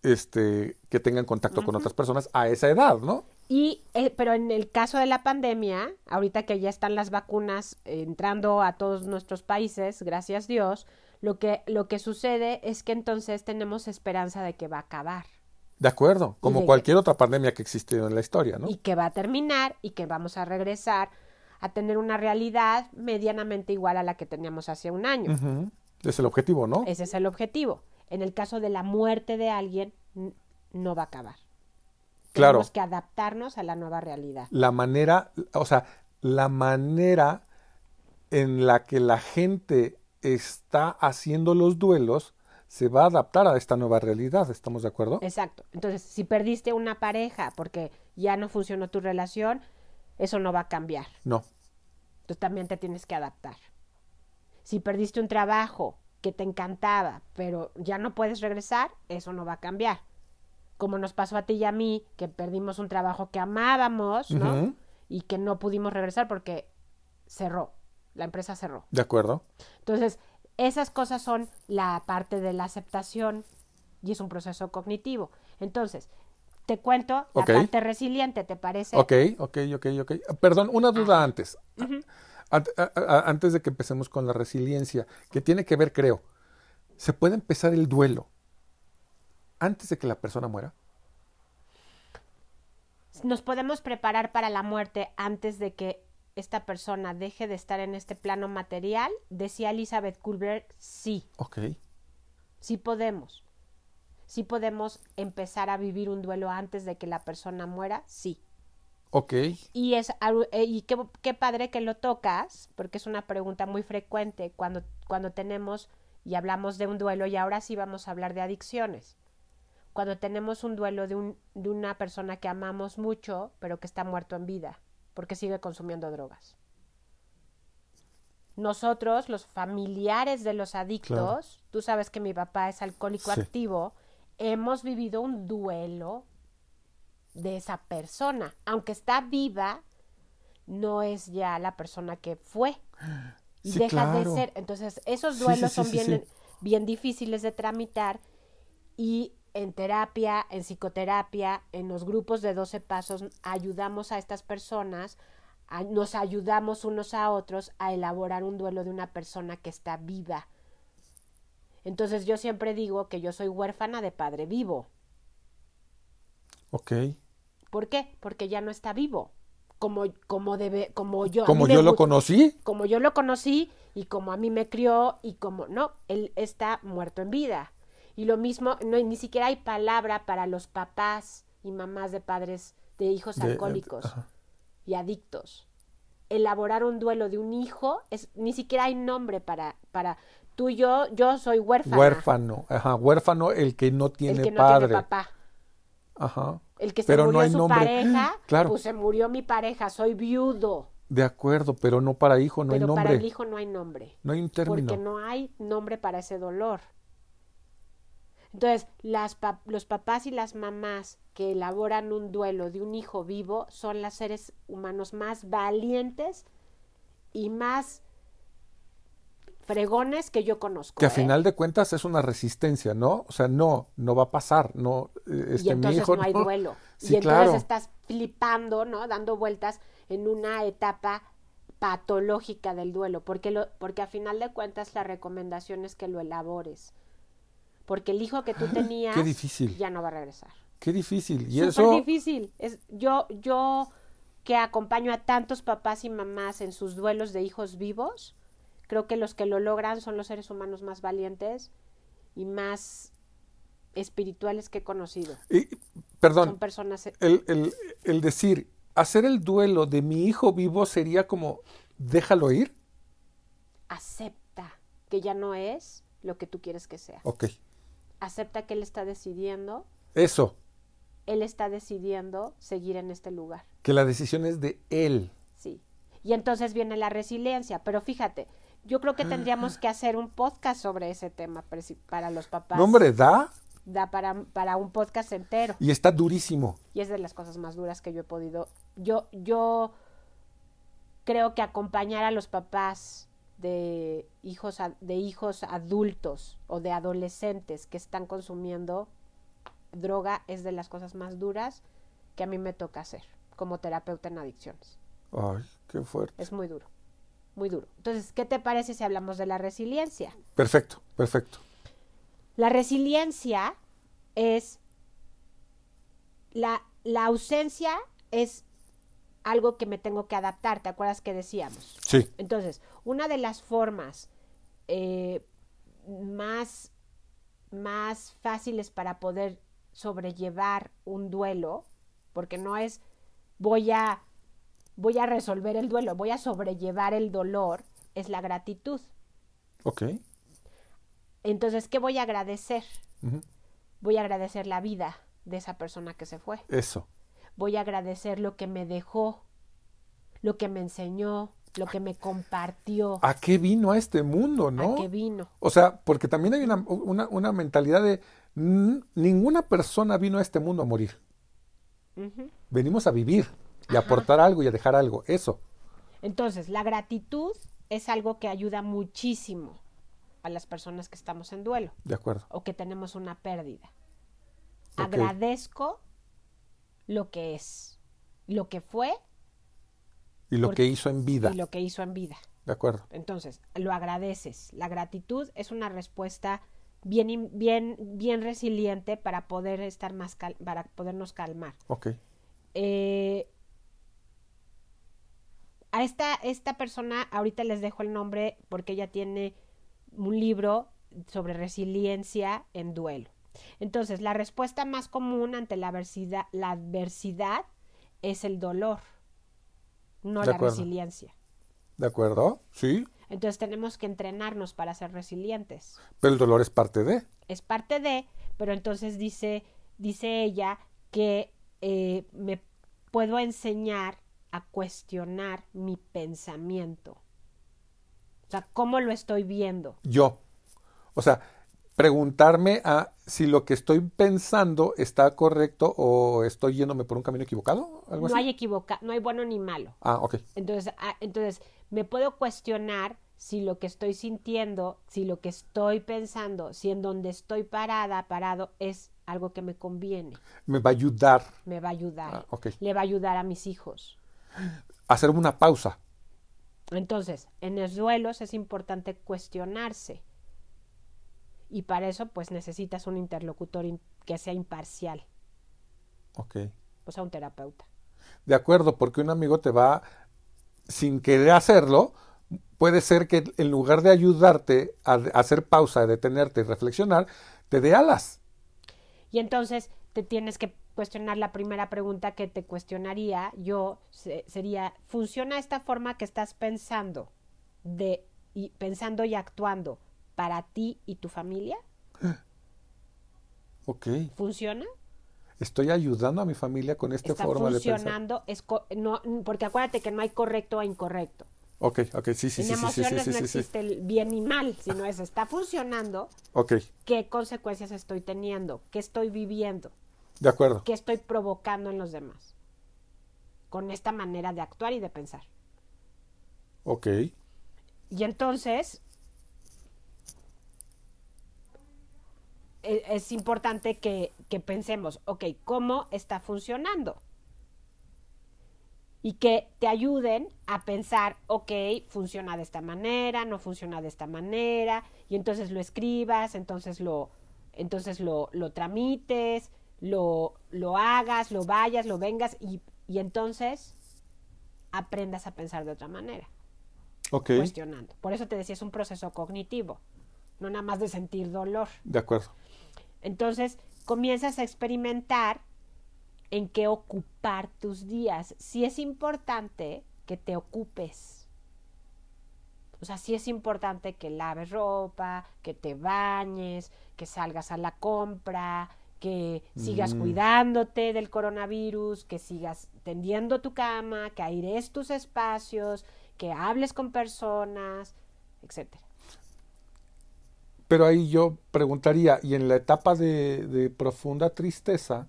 este, que tengan contacto con otras personas a esa edad, ¿no? Y, eh, pero en el caso de la pandemia, ahorita que ya están las vacunas eh, entrando a todos nuestros países, gracias Dios, lo que, lo que sucede es que entonces tenemos esperanza de que va a acabar De acuerdo, como de- cualquier otra pandemia que existió en la historia, ¿no? y que va a terminar y que vamos a regresar a tener una realidad medianamente igual a la que teníamos hace un año. Es el objetivo, ¿no? Ese es el objetivo. En el caso de la muerte de alguien, no va a acabar. Claro. Tenemos que adaptarnos a la nueva realidad. La manera, o sea, la manera en la que la gente está haciendo los duelos se va a adaptar a esta nueva realidad, ¿estamos de acuerdo? Exacto. Entonces, si perdiste una pareja porque ya no funcionó tu relación, eso no va a cambiar. No. Tú también te tienes que adaptar. Si perdiste un trabajo que te encantaba, pero ya no puedes regresar, eso no va a cambiar. Como nos pasó a ti y a mí, que perdimos un trabajo que amábamos, ¿no? Y que no pudimos regresar porque cerró, la empresa cerró. De acuerdo. Entonces, esas cosas son la parte de la aceptación y es un proceso cognitivo. Entonces, te cuento la parte resiliente, ¿te parece? Ok, ok, ok, ok. Perdón, una duda antes. Antes de que empecemos con la resiliencia, que tiene que ver, creo, ¿se puede empezar el duelo antes de que la persona muera? Nos podemos preparar para la muerte antes de que esta persona deje de estar en este plano material, decía Elizabeth Kulberg, sí. Ok. Sí podemos. Sí podemos empezar a vivir un duelo antes de que la persona muera, sí. Ok. Y es eh, y qué, qué, padre que lo tocas, porque es una pregunta muy frecuente cuando, cuando tenemos y hablamos de un duelo, y ahora sí vamos a hablar de adicciones. Cuando tenemos un duelo de, un, de una persona que amamos mucho, pero que está muerto en vida, porque sigue consumiendo drogas. Nosotros, los familiares de los adictos, tú sabes que mi papá es alcohólico activo, hemos vivido un duelo de esa persona. Aunque está viva, no es ya la persona que fue. Y deja de ser. Entonces, esos duelos son bien, bien difíciles de tramitar y en terapia, en psicoterapia, en los grupos de 12 pasos, ayudamos a estas personas, nos ayudamos unos a otros a elaborar un duelo de una persona que está viva. Entonces yo siempre digo que yo soy huérfana de padre vivo. Ok. ¿Por qué? Porque ya no está vivo como, como debe, como yo. Como yo lo conocí. Como yo lo conocí y como a mí me crió y como no, él está muerto en vida. Y lo mismo, no, ni siquiera hay palabra para los papás y mamás de padres de hijos alcohólicos y adictos. Elaborar un duelo de un hijo, es, ni siquiera hay nombre para, para tú y yo, yo soy huérfano. Huérfano, ajá, huérfano el que no tiene el que no Tiene papá. Ajá. El que se murió su pareja, claro. pues se murió mi pareja, soy viudo. De acuerdo, pero no para hijo, no hay nombre. Para el hijo no hay nombre. No hay un término. Porque no hay nombre para ese dolor. Entonces, las los papás y las mamás que elaboran un duelo de un hijo vivo son los seres humanos más valientes y más fregones que yo conozco. Que a ¿eh? final de cuentas es una resistencia, ¿no? O sea, no, no va a pasar, no. Este, y entonces no hay duelo. y entonces estás flipando, ¿no? Dando vueltas en una etapa patológica del duelo, porque lo, porque a final de cuentas la recomendación es que lo elabores, porque el hijo que tú tenías, Qué difícil. ya no va a regresar. Qué difícil. Y Súper eso. difícil. Es yo, yo que acompaño a tantos papás y mamás en sus duelos de hijos vivos Creo que los que lo logran son los seres humanos más valientes y más espirituales que he conocido. Y, perdón, son personas... E el, el, el decir, hacer el duelo de mi hijo vivo sería como, déjalo ir. Acepta que ya no es lo que tú quieres que sea. Ok. Acepta que él está decidiendo. Eso. Él está decidiendo seguir en este lugar. Que la decisión es de él. Sí. Y entonces viene la resiliencia. Pero fíjate, yo creo que tendríamos que hacer un podcast sobre ese tema para los papás. No, hombre, da. Da para, para un podcast entero. Y está durísimo. Y es de las cosas más duras que yo he podido. Yo, yo creo que acompañar a los papás de hijos, de hijos adultos o de adolescentes que están consumiendo droga es de las cosas más duras que a mí me toca hacer como terapeuta en adicciones. Ay, qué fuerte. Es muy duro muy duro. Entonces, ¿qué te parece si hablamos de la resiliencia? Perfecto, perfecto. La resiliencia es la, la ausencia es algo que me tengo que adaptar, ¿te acuerdas que decíamos? Sí. Entonces, una de las formas eh, más, más fáciles para poder sobrellevar un duelo, porque no es voy a voy a resolver el duelo, voy a sobrellevar el dolor, es la gratitud. Ok. Entonces, ¿qué voy a agradecer? Voy a agradecer la vida de esa persona que se fue. Eso. Voy a agradecer lo que me dejó, lo que me enseñó, lo que me compartió. ¿A qué vino a este mundo, no? ¿A qué vino? O sea, porque también hay una, una, mentalidad de ninguna persona vino a este mundo a morir. Venimos a vivir y aportar algo y a dejar algo, eso. Entonces, la gratitud es algo que ayuda muchísimo a las personas que estamos en duelo. De acuerdo. O que tenemos una pérdida. Agradezco lo que es, lo que fue. Y lo que hizo en vida. Y lo que hizo en vida. De acuerdo. Entonces, lo agradeces. La gratitud es una respuesta bien, bien, bien resiliente para poder estar más, para podernos calmar. Ok. Eh, a esta, esta persona, ahorita les dejo el nombre porque ella tiene un libro sobre resiliencia en duelo. Entonces, la respuesta más común ante la adversidad, la adversidad es el dolor, no De la acuerdo. resiliencia. ¿De acuerdo? Sí. Entonces tenemos que entrenarnos para ser resilientes. Pero el dolor es parte de. Es parte de, pero entonces dice, dice ella que eh, me puedo enseñar a cuestionar mi pensamiento. O sea, ¿cómo lo estoy viendo? Yo. O sea, preguntarme a si lo que estoy pensando está correcto o estoy yéndome por un camino equivocado. ¿Algo No así? hay equivoca, no hay bueno ni malo. Ah, ok. Entonces, ah, entonces, me puedo cuestionar si lo que estoy sintiendo, si lo que estoy pensando, si en donde estoy parada, parado, es algo que me conviene, Me va a ayudar me va a ayudar, Ah, ok. le va a ayudar a mis hijos. hacer una pausa. Entonces, en los duelos es importante cuestionarse. Y para eso, pues necesitas un interlocutor in- que sea imparcial, Ok. o sea, un terapeuta. De acuerdo, porque un amigo te va, sin querer hacerlo, puede ser que en lugar de ayudarte a a hacer pausa, a detenerte y reflexionar, te dé alas. Y entonces te tienes que cuestionar la primera pregunta que te cuestionaría yo se- sería ¿funciona esta forma que estás pensando de y pensando y actuando para ti y tu familia? Ok. ¿Funciona? Estoy ayudando a mi familia con esta ¿Está forma de pensar. funcionando? Es no, porque acuérdate que no hay correcto o incorrecto. Ok, ok, sí, sí, en sí, sí, sí, emociones sí, no sí, sí. existe el bien ni mal, sino es está funcionando, Ok, qué consecuencias estoy teniendo, qué estoy viviendo, de acuerdo. qué estoy provocando en los demás con esta manera de actuar y de pensar. Ok, Y entonces es importante que, que pensemos, ok, ¿cómo está funcionando? Y que te ayuden a pensar, ok, funciona de esta manera, no funciona de esta manera, y entonces lo escribas, entonces lo, entonces lo, lo tramites, lo, lo hagas, lo vayas, lo vengas, y, y entonces aprendas a pensar de otra manera ok, cuestionando. Por eso te decía, es un proceso cognitivo, no nada más de sentir dolor. de acuerdo. Entonces, comienzas a experimentar en qué ocupar tus días. Sí es importante que te ocupes. O sea, sí es importante que laves ropa, que te bañes, que salgas a la compra, que sigas Mm. cuidándote del coronavirus, que sigas tendiendo tu cama, que aires tus espacios, que hables con personas, etcétera. Pero ahí yo preguntaría, ¿y en la etapa de, de profunda tristeza?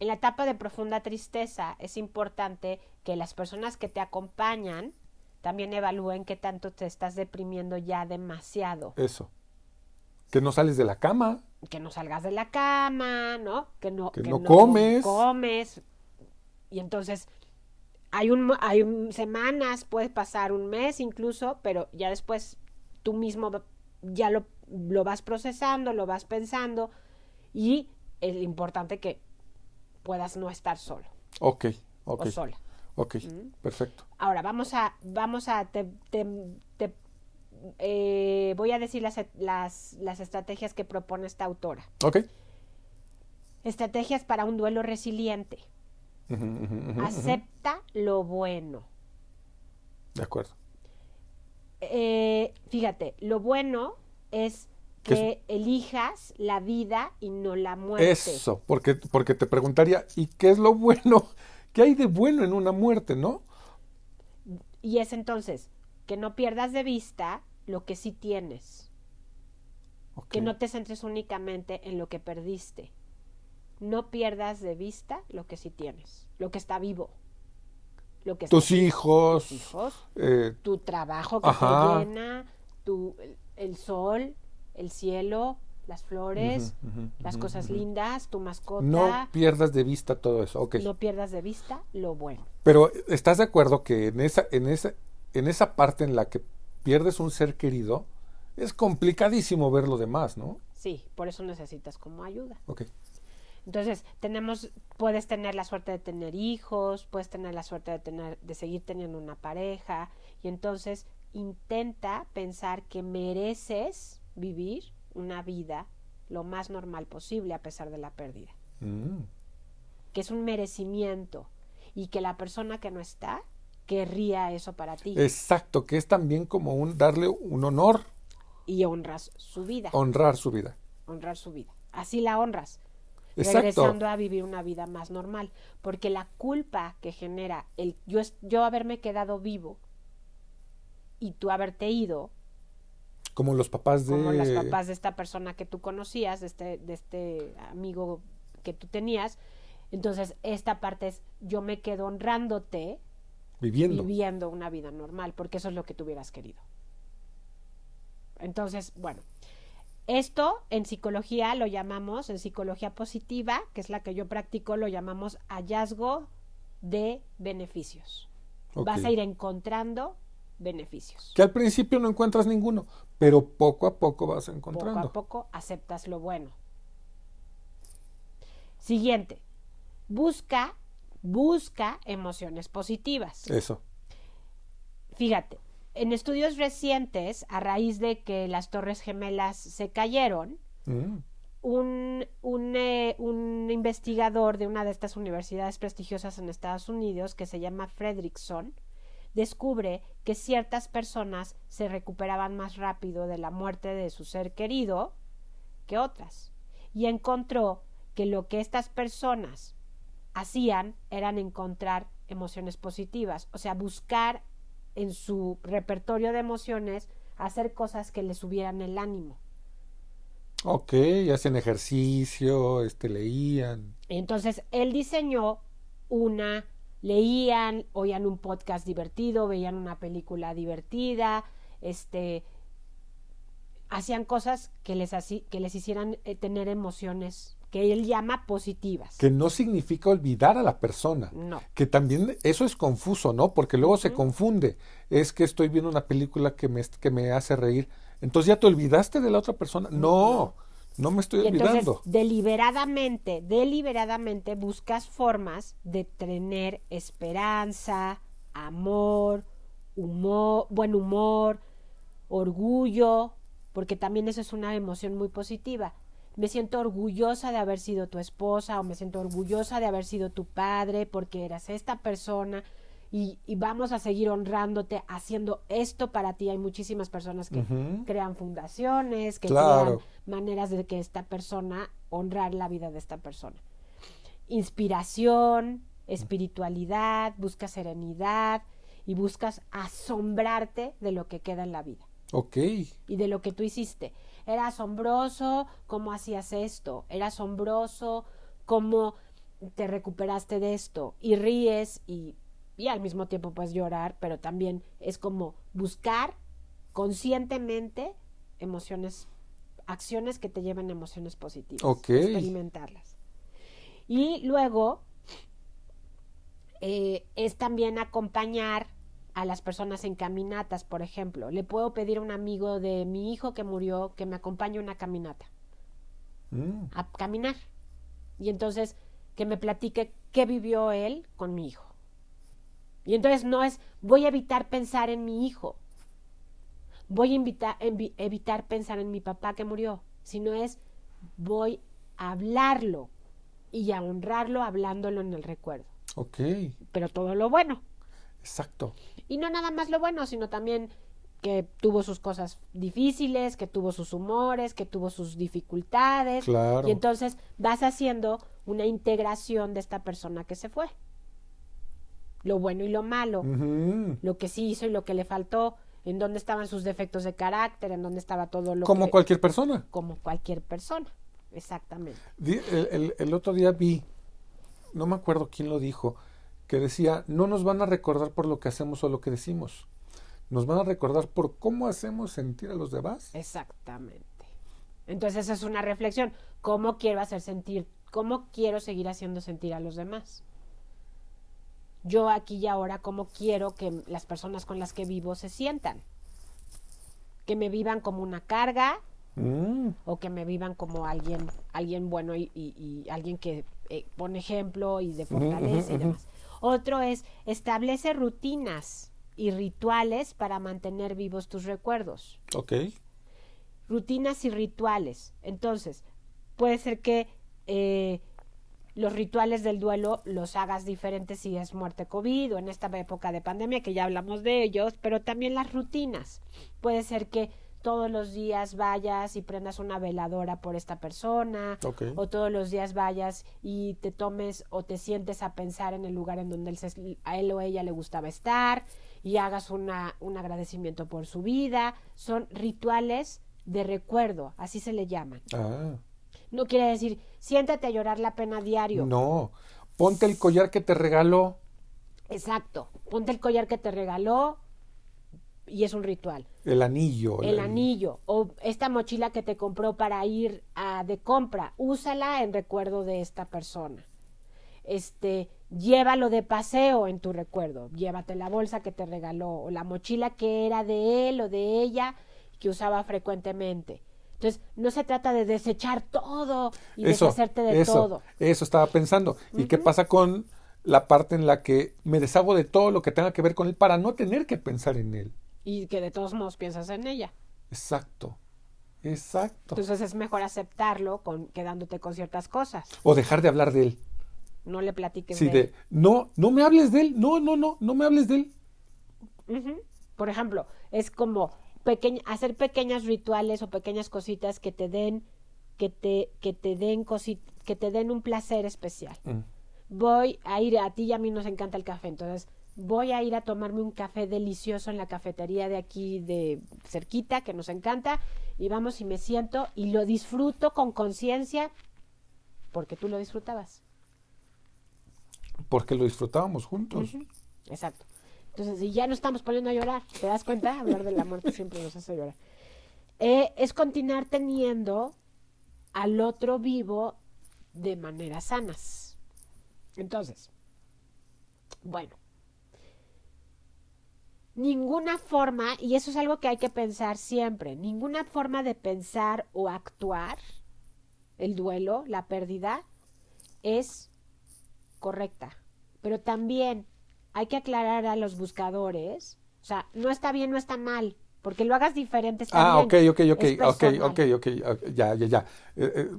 En la etapa de profunda tristeza es importante que las personas que te acompañan también evalúen qué tanto te estás deprimiendo ya demasiado. Eso. Que no sales de la cama. Que no salgas de la cama, ¿no? Que no, Que no comes. comes. Y entonces hay un, hay un- semanas, puede pasar un mes incluso, pero ya después tú mismo ya lo, lo vas procesando, lo vas pensando y es importante que puedas no estar solo Ok, ok, o sola. ok, perfecto. Ahora vamos a, vamos a, te, te- te- eh, voy a decir las, las, las estrategias que propone esta autora. Ok. Estrategias para un duelo resiliente. Acepta lo bueno. De acuerdo. Eh, fíjate, lo bueno es ¿Qué que elijas la vida y no la muerte. Eso, porque, porque te preguntaría, ¿y qué es lo bueno? ¿Qué hay de bueno en una muerte, no? Y es entonces que no pierdas de vista lo que sí tienes. Que no te centres únicamente en lo que perdiste. No pierdas de vista lo que sí tienes, lo que está vivo. Lo que Tus hijos, tus hijos, eh, tu trabajo que Ajá. te llena, tu, el, sol, el cielo, las flores, las cosas lindas, tu mascota. no pierdas de vista todo eso. No pierdas de vista lo bueno. Pero ¿estás de acuerdo que en esa, en esa, en esa parte en la que pierdes un ser querido, es complicadísimo ver lo demás, ¿no? Sí, por eso necesitas como ayuda. Ok. Entonces, tenemos, puedes tener la suerte de tener hijos, puedes tener la suerte de tener, de seguir teniendo una pareja, y entonces intenta pensar que mereces vivir una vida lo más normal posible a pesar de la pérdida. Mm. Que es un merecimiento y que la persona que no está querría eso para ti Exacto, que es también como un darle un honor, y honras su vida, honrar su vida. honrar su vida. Así la honras. Exacto. regresando a vivir una vida más normal, porque la culpa que genera el yo es- yo haberme quedado vivo y tú haberte ido, Como los papás de como las papás de esta persona que tú conocías, de este de este amigo que tú tenías, entonces esta parte es yo me quedo honrándote viviendo. viviendo una vida normal, porque eso es lo que tú hubieras querido. Entonces, bueno, esto en psicología lo llamamos, en psicología positiva, que es la que yo practico, lo llamamos hallazgo de beneficios. Vas a ir encontrando beneficios. Que al principio no encuentras ninguno, pero poco a poco vas encontrando. Poco a poco aceptas lo bueno. Siguiente, busca, busca emociones positivas. Eso. Fíjate, en estudios recientes, a raíz de que las Torres Gemelas se cayeron, Mm. un, un, eh, un investigador de una de estas universidades prestigiosas en Estados Unidos, que se llama Fredrickson, descubre que ciertas personas se recuperaban más rápido de la muerte de su ser querido que otras. Y encontró que lo que estas personas hacían eran encontrar emociones positivas, o sea, buscar en su repertorio de emociones hacer cosas que les subieran el ánimo. Ok, hacen ejercicio, este, leían. Entonces, él diseñó una, leían, oían un podcast divertido, veían una película divertida, este, hacían cosas que les, que les hicieran eh, tener emociones que él llama positivas. Que no significa olvidar a la persona. No. Que también eso es confuso, ¿no? Porque luego se confunde. Es que estoy viendo una película que me, que me hace reír. Entonces ya te olvidaste de la otra persona. No, no me estoy Y entonces, olvidando. deliberadamente, deliberadamente buscas formas de tener esperanza, amor, humor, buen humor, orgullo, porque también eso es una emoción muy positiva. Me siento orgullosa de haber sido tu esposa o me siento orgullosa de haber sido tu padre porque eras esta persona y, y vamos a seguir honrándote haciendo esto para ti. Hay muchísimas personas que crean fundaciones, que Claro. crean maneras de que esta persona, honrar la vida de esta persona. Inspiración, espiritualidad, buscas serenidad y buscas asombrarte de lo que queda en la vida Ok. y de lo que tú hiciste. Era asombroso cómo hacías esto, era asombroso cómo te recuperaste de esto y ríes y, y al mismo tiempo puedes llorar, pero también es como buscar conscientemente emociones, acciones que te lleven a emociones positivas, Ok. experimentarlas. Y luego eh, es también acompañar a las personas en caminatas, por ejemplo. Le puedo pedir a un amigo de mi hijo que murió que me acompañe a una caminata, Mm. a caminar. Y entonces que me platique qué vivió él con mi hijo. Y entonces no es voy a evitar pensar en mi hijo, voy a invita- envi- evitar pensar en mi papá que murió, sino es voy a hablarlo y a honrarlo hablándolo en el recuerdo. Ok. Pero todo lo bueno. Exacto. Y no nada más lo bueno, sino también que tuvo sus cosas difíciles, que tuvo sus humores, que tuvo sus dificultades. Claro. Y entonces vas haciendo una integración de esta persona que se fue. Lo bueno y lo malo, lo que sí hizo y lo que le faltó, en dónde estaban sus defectos de carácter, en dónde estaba todo lo Como que... cualquier persona. Como cualquier persona, exactamente. El- el otro día vi, no me acuerdo quién lo dijo, que decía, no nos van a recordar por lo que hacemos o lo que decimos, nos van a recordar por cómo hacemos sentir a los demás. Exactamente. Entonces esa es una reflexión. ¿Cómo quiero hacer sentir? ¿Cómo quiero seguir haciendo sentir a los demás? Yo aquí y ahora, ¿cómo quiero que las personas con las que vivo se sientan? Que me vivan como una carga Mm, o que me vivan como alguien, alguien bueno y, y- y alguien que eh, pone ejemplo y de fortaleza y demás. Otro es establece rutinas y rituales para mantener vivos tus recuerdos. ok. Rutinas y rituales. Entonces, puede ser que eh, los rituales del duelo los hagas diferentes si es muerte COVID o en esta época de pandemia, que ya hablamos de ellos, pero también las rutinas. Puede ser que todos los días vayas y prendas una veladora por esta persona, o todos los días vayas y te tomes o te sientes a pensar en el lugar en donde él se- a él o ella le gustaba estar y hagas una, un agradecimiento por su vida. Son rituales de recuerdo, así se le llaman. Ah, No quiere decir, siéntate a llorar la pena diario. no. Ponte el collar que te regaló. Exacto. Ponte el collar que te regaló y es un ritual. El anillo. El anillo o esta mochila que te compró para ir a, de compra, úsala en recuerdo de esta persona. Este, llévalo de paseo en tu recuerdo. Llévate la bolsa que te regaló o la mochila que era de él o de ella que usaba frecuentemente. Entonces, no se trata de desechar todo y eso, deshacerte de eso, todo. Eso estaba pensando. ¿Y qué pasa con la parte en la que me deshago de todo lo que tenga que ver con él para no tener que pensar en él? Y que de todos modos piensas en ella. Exacto. Exacto. Entonces es mejor aceptarlo con quedándote con ciertas cosas. o dejar de hablar de él. No le platiques Sí, de él. no, no me hables de él. No, no, no, no me hables de él. Por ejemplo, es como hacer pequeños rituales o pequeñas cositas que te den, que te, que te den cosi- que te den un placer especial. Mm. Voy a ir, a ti y a mí nos encanta el café, entonces voy a ir a tomarme un café delicioso en la cafetería de aquí de cerquita, que nos encanta, y vamos y me siento y lo disfruto con conciencia porque tú lo disfrutabas. Porque lo disfrutábamos juntos. Exacto. Entonces, si ya nos estamos poniendo a llorar, ¿te das cuenta? Hablar de la muerte siempre nos hace llorar. Eh, es continuar teniendo al otro vivo de maneras sanas. Entonces, bueno, ninguna forma, y eso es algo que hay que pensar siempre, ninguna forma de pensar o actuar, el duelo, la pérdida, es correcta. Pero también hay que aclarar a los buscadores, o sea, no está bien, no está mal, porque lo hagas diferente está Ah, bien. ok, ok, ok, ok, ok, ok, ya, ya, ya. Eh, eh,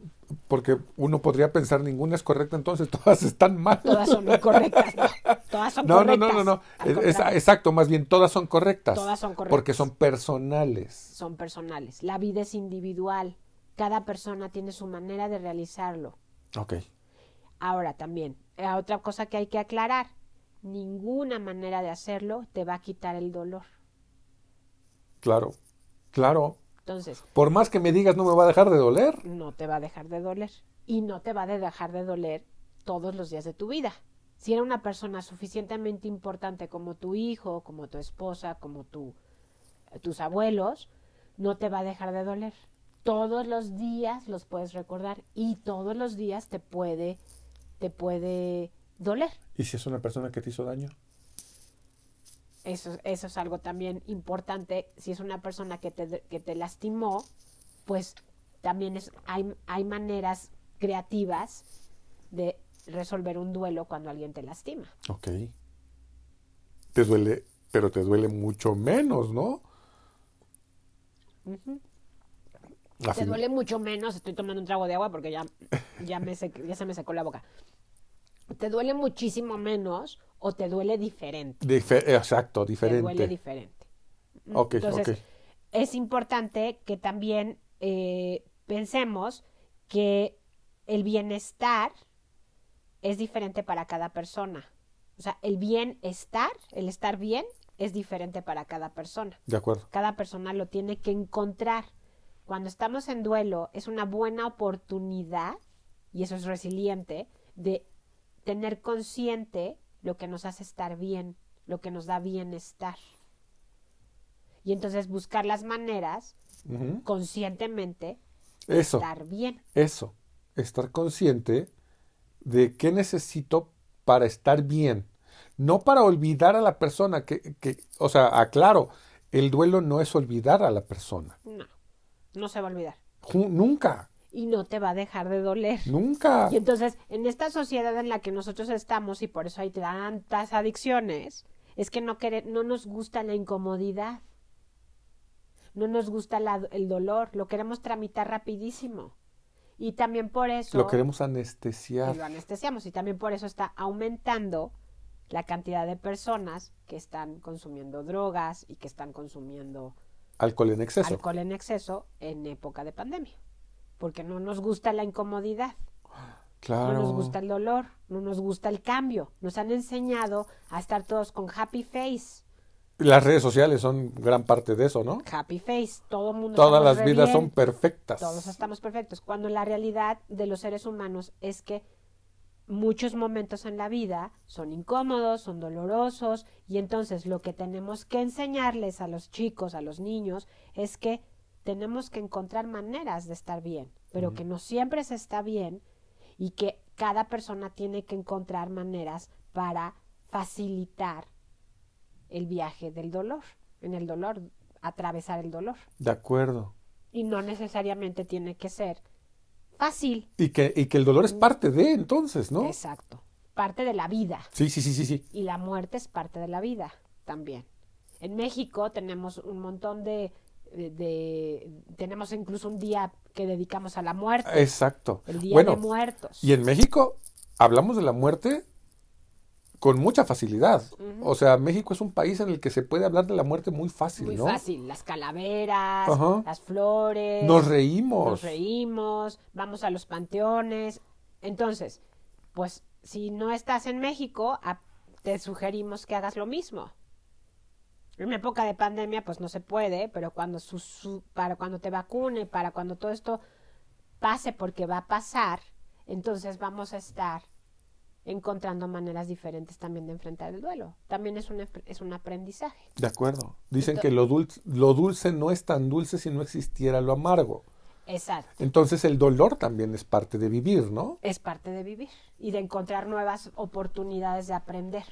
porque uno podría pensar ninguna es correcta, entonces todas están mal. Todas son incorrectas, no, todas son No, no, correctas. no, no, no. Al Es- es- contrario, exacto, más bien todas son correctas. Todas son Porque correctas. son personales. son personales. La vida es individual. Cada persona tiene su manera de realizarlo. Ok. Ahora también, eh, otra cosa que hay que aclarar, ninguna manera de hacerlo te va a quitar el dolor. Claro, claro. Entonces, Por más que me digas no me va a dejar de doler. no te va a dejar de doler. Y no te va a dejar de doler todos los días de tu vida. Si era una persona suficientemente importante como tu hijo, como tu esposa, como tu, tus abuelos, no te va a dejar de doler. Todos los días los puedes recordar y todos los días te puede, te puede doler. ¿Y si es una persona que te hizo daño? Eso, eso es algo también importante. Si es una persona que te, que te lastimó, pues también es, hay, hay maneras creativas de resolver un duelo cuando alguien te lastima. Ok. Te duele, pero te duele mucho menos, ¿no? A Te fin- duele mucho menos, estoy tomando un trago de agua porque ya, ya, me sec- ya se me secó la boca. Te duele muchísimo menos o te duele diferente. Dife- exacto, Te diferente. duele diferente. Ok, Entonces, ok. es importante que también eh, pensemos que el bienestar es diferente para cada persona. O sea, el bienestar, el estar bien, es diferente para cada persona. De acuerdo. Cada persona lo tiene que encontrar. Cuando estamos en duelo, es una buena oportunidad, y eso es resiliente, de tener consciente lo que nos hace estar bien, lo que nos da bienestar. Y entonces buscar las maneras conscientemente Eso, estar bien. eso. Estar consciente de qué necesito para estar bien. No para olvidar a la persona, que, que, o sea, aclaro, el duelo no es olvidar a la persona. No, no se va a olvidar. Nunca, y no te va a dejar de doler. nunca. Y entonces, en esta sociedad en la que nosotros estamos y por eso hay tantas adicciones, es que no, quere- no nos gusta la incomodidad, no nos gusta la- el dolor, lo queremos tramitar rapidísimo. Y también por eso Lo queremos que anestesiar. lo anestesiamos y también por eso está aumentando la cantidad de personas que están consumiendo drogas y que están consumiendo Alcohol en exceso. alcohol en exceso en época de pandemia. Porque no nos gusta la incomodidad. Claro. No nos gusta el dolor, no nos gusta el cambio. Nos han enseñado a estar todos con happy face. Las redes sociales son gran parte de eso, ¿no? Happy face, todo el mundo. Todas las vidas bien, son perfectas. Todos estamos perfectos. Cuando la realidad de los seres humanos es que muchos momentos en la vida son incómodos, son dolorosos, y entonces lo que tenemos que enseñarles a los chicos, a los niños, es que tenemos que encontrar maneras de estar bien, pero que no siempre se está bien y que cada persona tiene que encontrar maneras para facilitar el viaje del dolor, en el dolor, atravesar el dolor. De acuerdo. Y no necesariamente tiene que ser fácil. Y que, y que el dolor es parte de entonces, ¿no? Exacto. Parte de la vida. Sí, sí, sí, sí, sí. Y la muerte es parte de la vida también. En México tenemos un montón de, de- de- tenemos incluso un día que dedicamos a la muerte, Exacto. el Día bueno, de Muertos. y en México hablamos de la muerte con mucha facilidad. O sea, México es un país en el que se puede hablar de la muerte muy fácil, Muy ¿no? fácil, las calaveras, las flores. Nos reímos. Nos reímos, vamos a los panteones. Entonces, pues si no estás en México, te sugerimos que hagas lo mismo. En época de pandemia, pues no se puede, pero cuando su- su- para cuando te vacune, para cuando todo esto pase, porque va a pasar, entonces vamos a estar encontrando maneras diferentes también de enfrentar el duelo. También es un, es un aprendizaje. De acuerdo. Dicen que lo dulce, lo dulce no es tan dulce si no existiera lo amargo. Exacto. Entonces el dolor también es parte de vivir, ¿no? es parte de vivir y de encontrar nuevas oportunidades de aprender.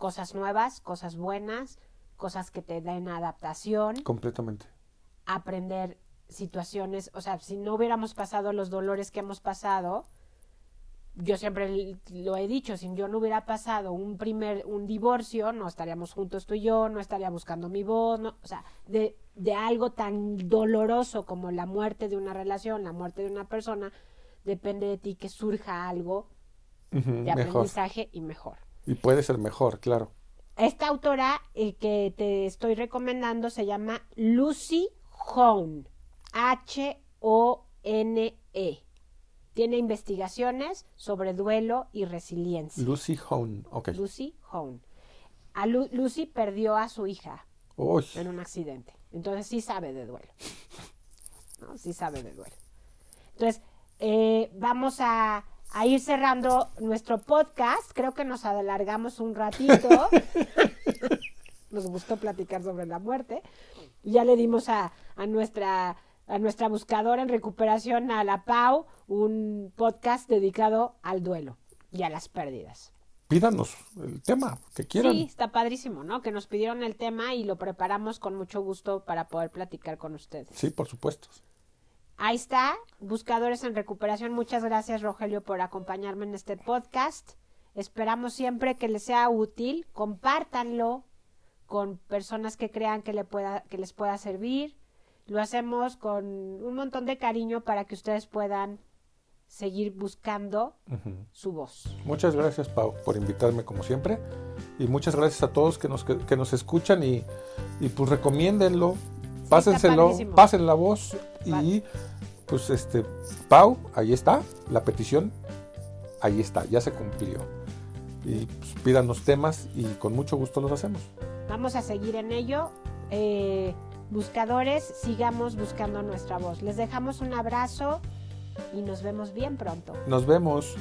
Cosas nuevas, cosas buenas, cosas que te den adaptación, Completamente. aprender situaciones, o sea, si no hubiéramos pasado los dolores que hemos pasado, yo siempre lo he dicho, si yo no hubiera pasado un primer, un divorcio, no estaríamos juntos tú y yo, no estaría buscando mi voz, no, o sea, de, de algo tan doloroso como la muerte de una relación, la muerte de una persona, depende de ti que surja algo de mejor. aprendizaje y mejor. Y puede ser mejor, claro. Esta autora eh, que te estoy recomendando se llama Lucy Hone. H-O-N-E. Tiene investigaciones sobre duelo y resiliencia. Lucy Hone. Ok. Lucy Hone. A Lu- Lucy perdió a su hija Uy, en un accidente. Entonces sí sabe de duelo. ¿No? Sí sabe de duelo. Entonces, eh, vamos a, a ir cerrando nuestro podcast. Creo que nos alargamos un ratito. nos gustó platicar sobre la muerte. Ya le dimos a, a nuestra a nuestra buscadora en recuperación, a la Pau, un podcast dedicado al duelo y a las pérdidas. pídanos el tema que quieran. Sí, está padrísimo, ¿no? Que nos pidieron el tema y lo preparamos con mucho gusto para poder platicar con ustedes. Sí, por supuesto. Ahí está, Buscadores en Recuperación. Muchas gracias, Rogelio, por acompañarme en este podcast. Esperamos siempre que les sea útil. Compártanlo con personas que crean que, le pueda, que les pueda servir. Lo hacemos con un montón de cariño para que ustedes puedan seguir buscando su voz. Muchas gracias, Pau, por invitarme como siempre. Y muchas gracias a todos que nos, que, que nos escuchan y, y pues recomiéndenlo, pásenselo, pasen la voz y pues este, Pau, ahí está, la petición, ahí está, ya se cumplió. Y pues, pídanos temas y con mucho gusto los hacemos. Vamos a seguir en ello. Eh, buscadores, sigamos buscando nuestra voz. Les dejamos un abrazo y nos vemos bien pronto. Nos vemos.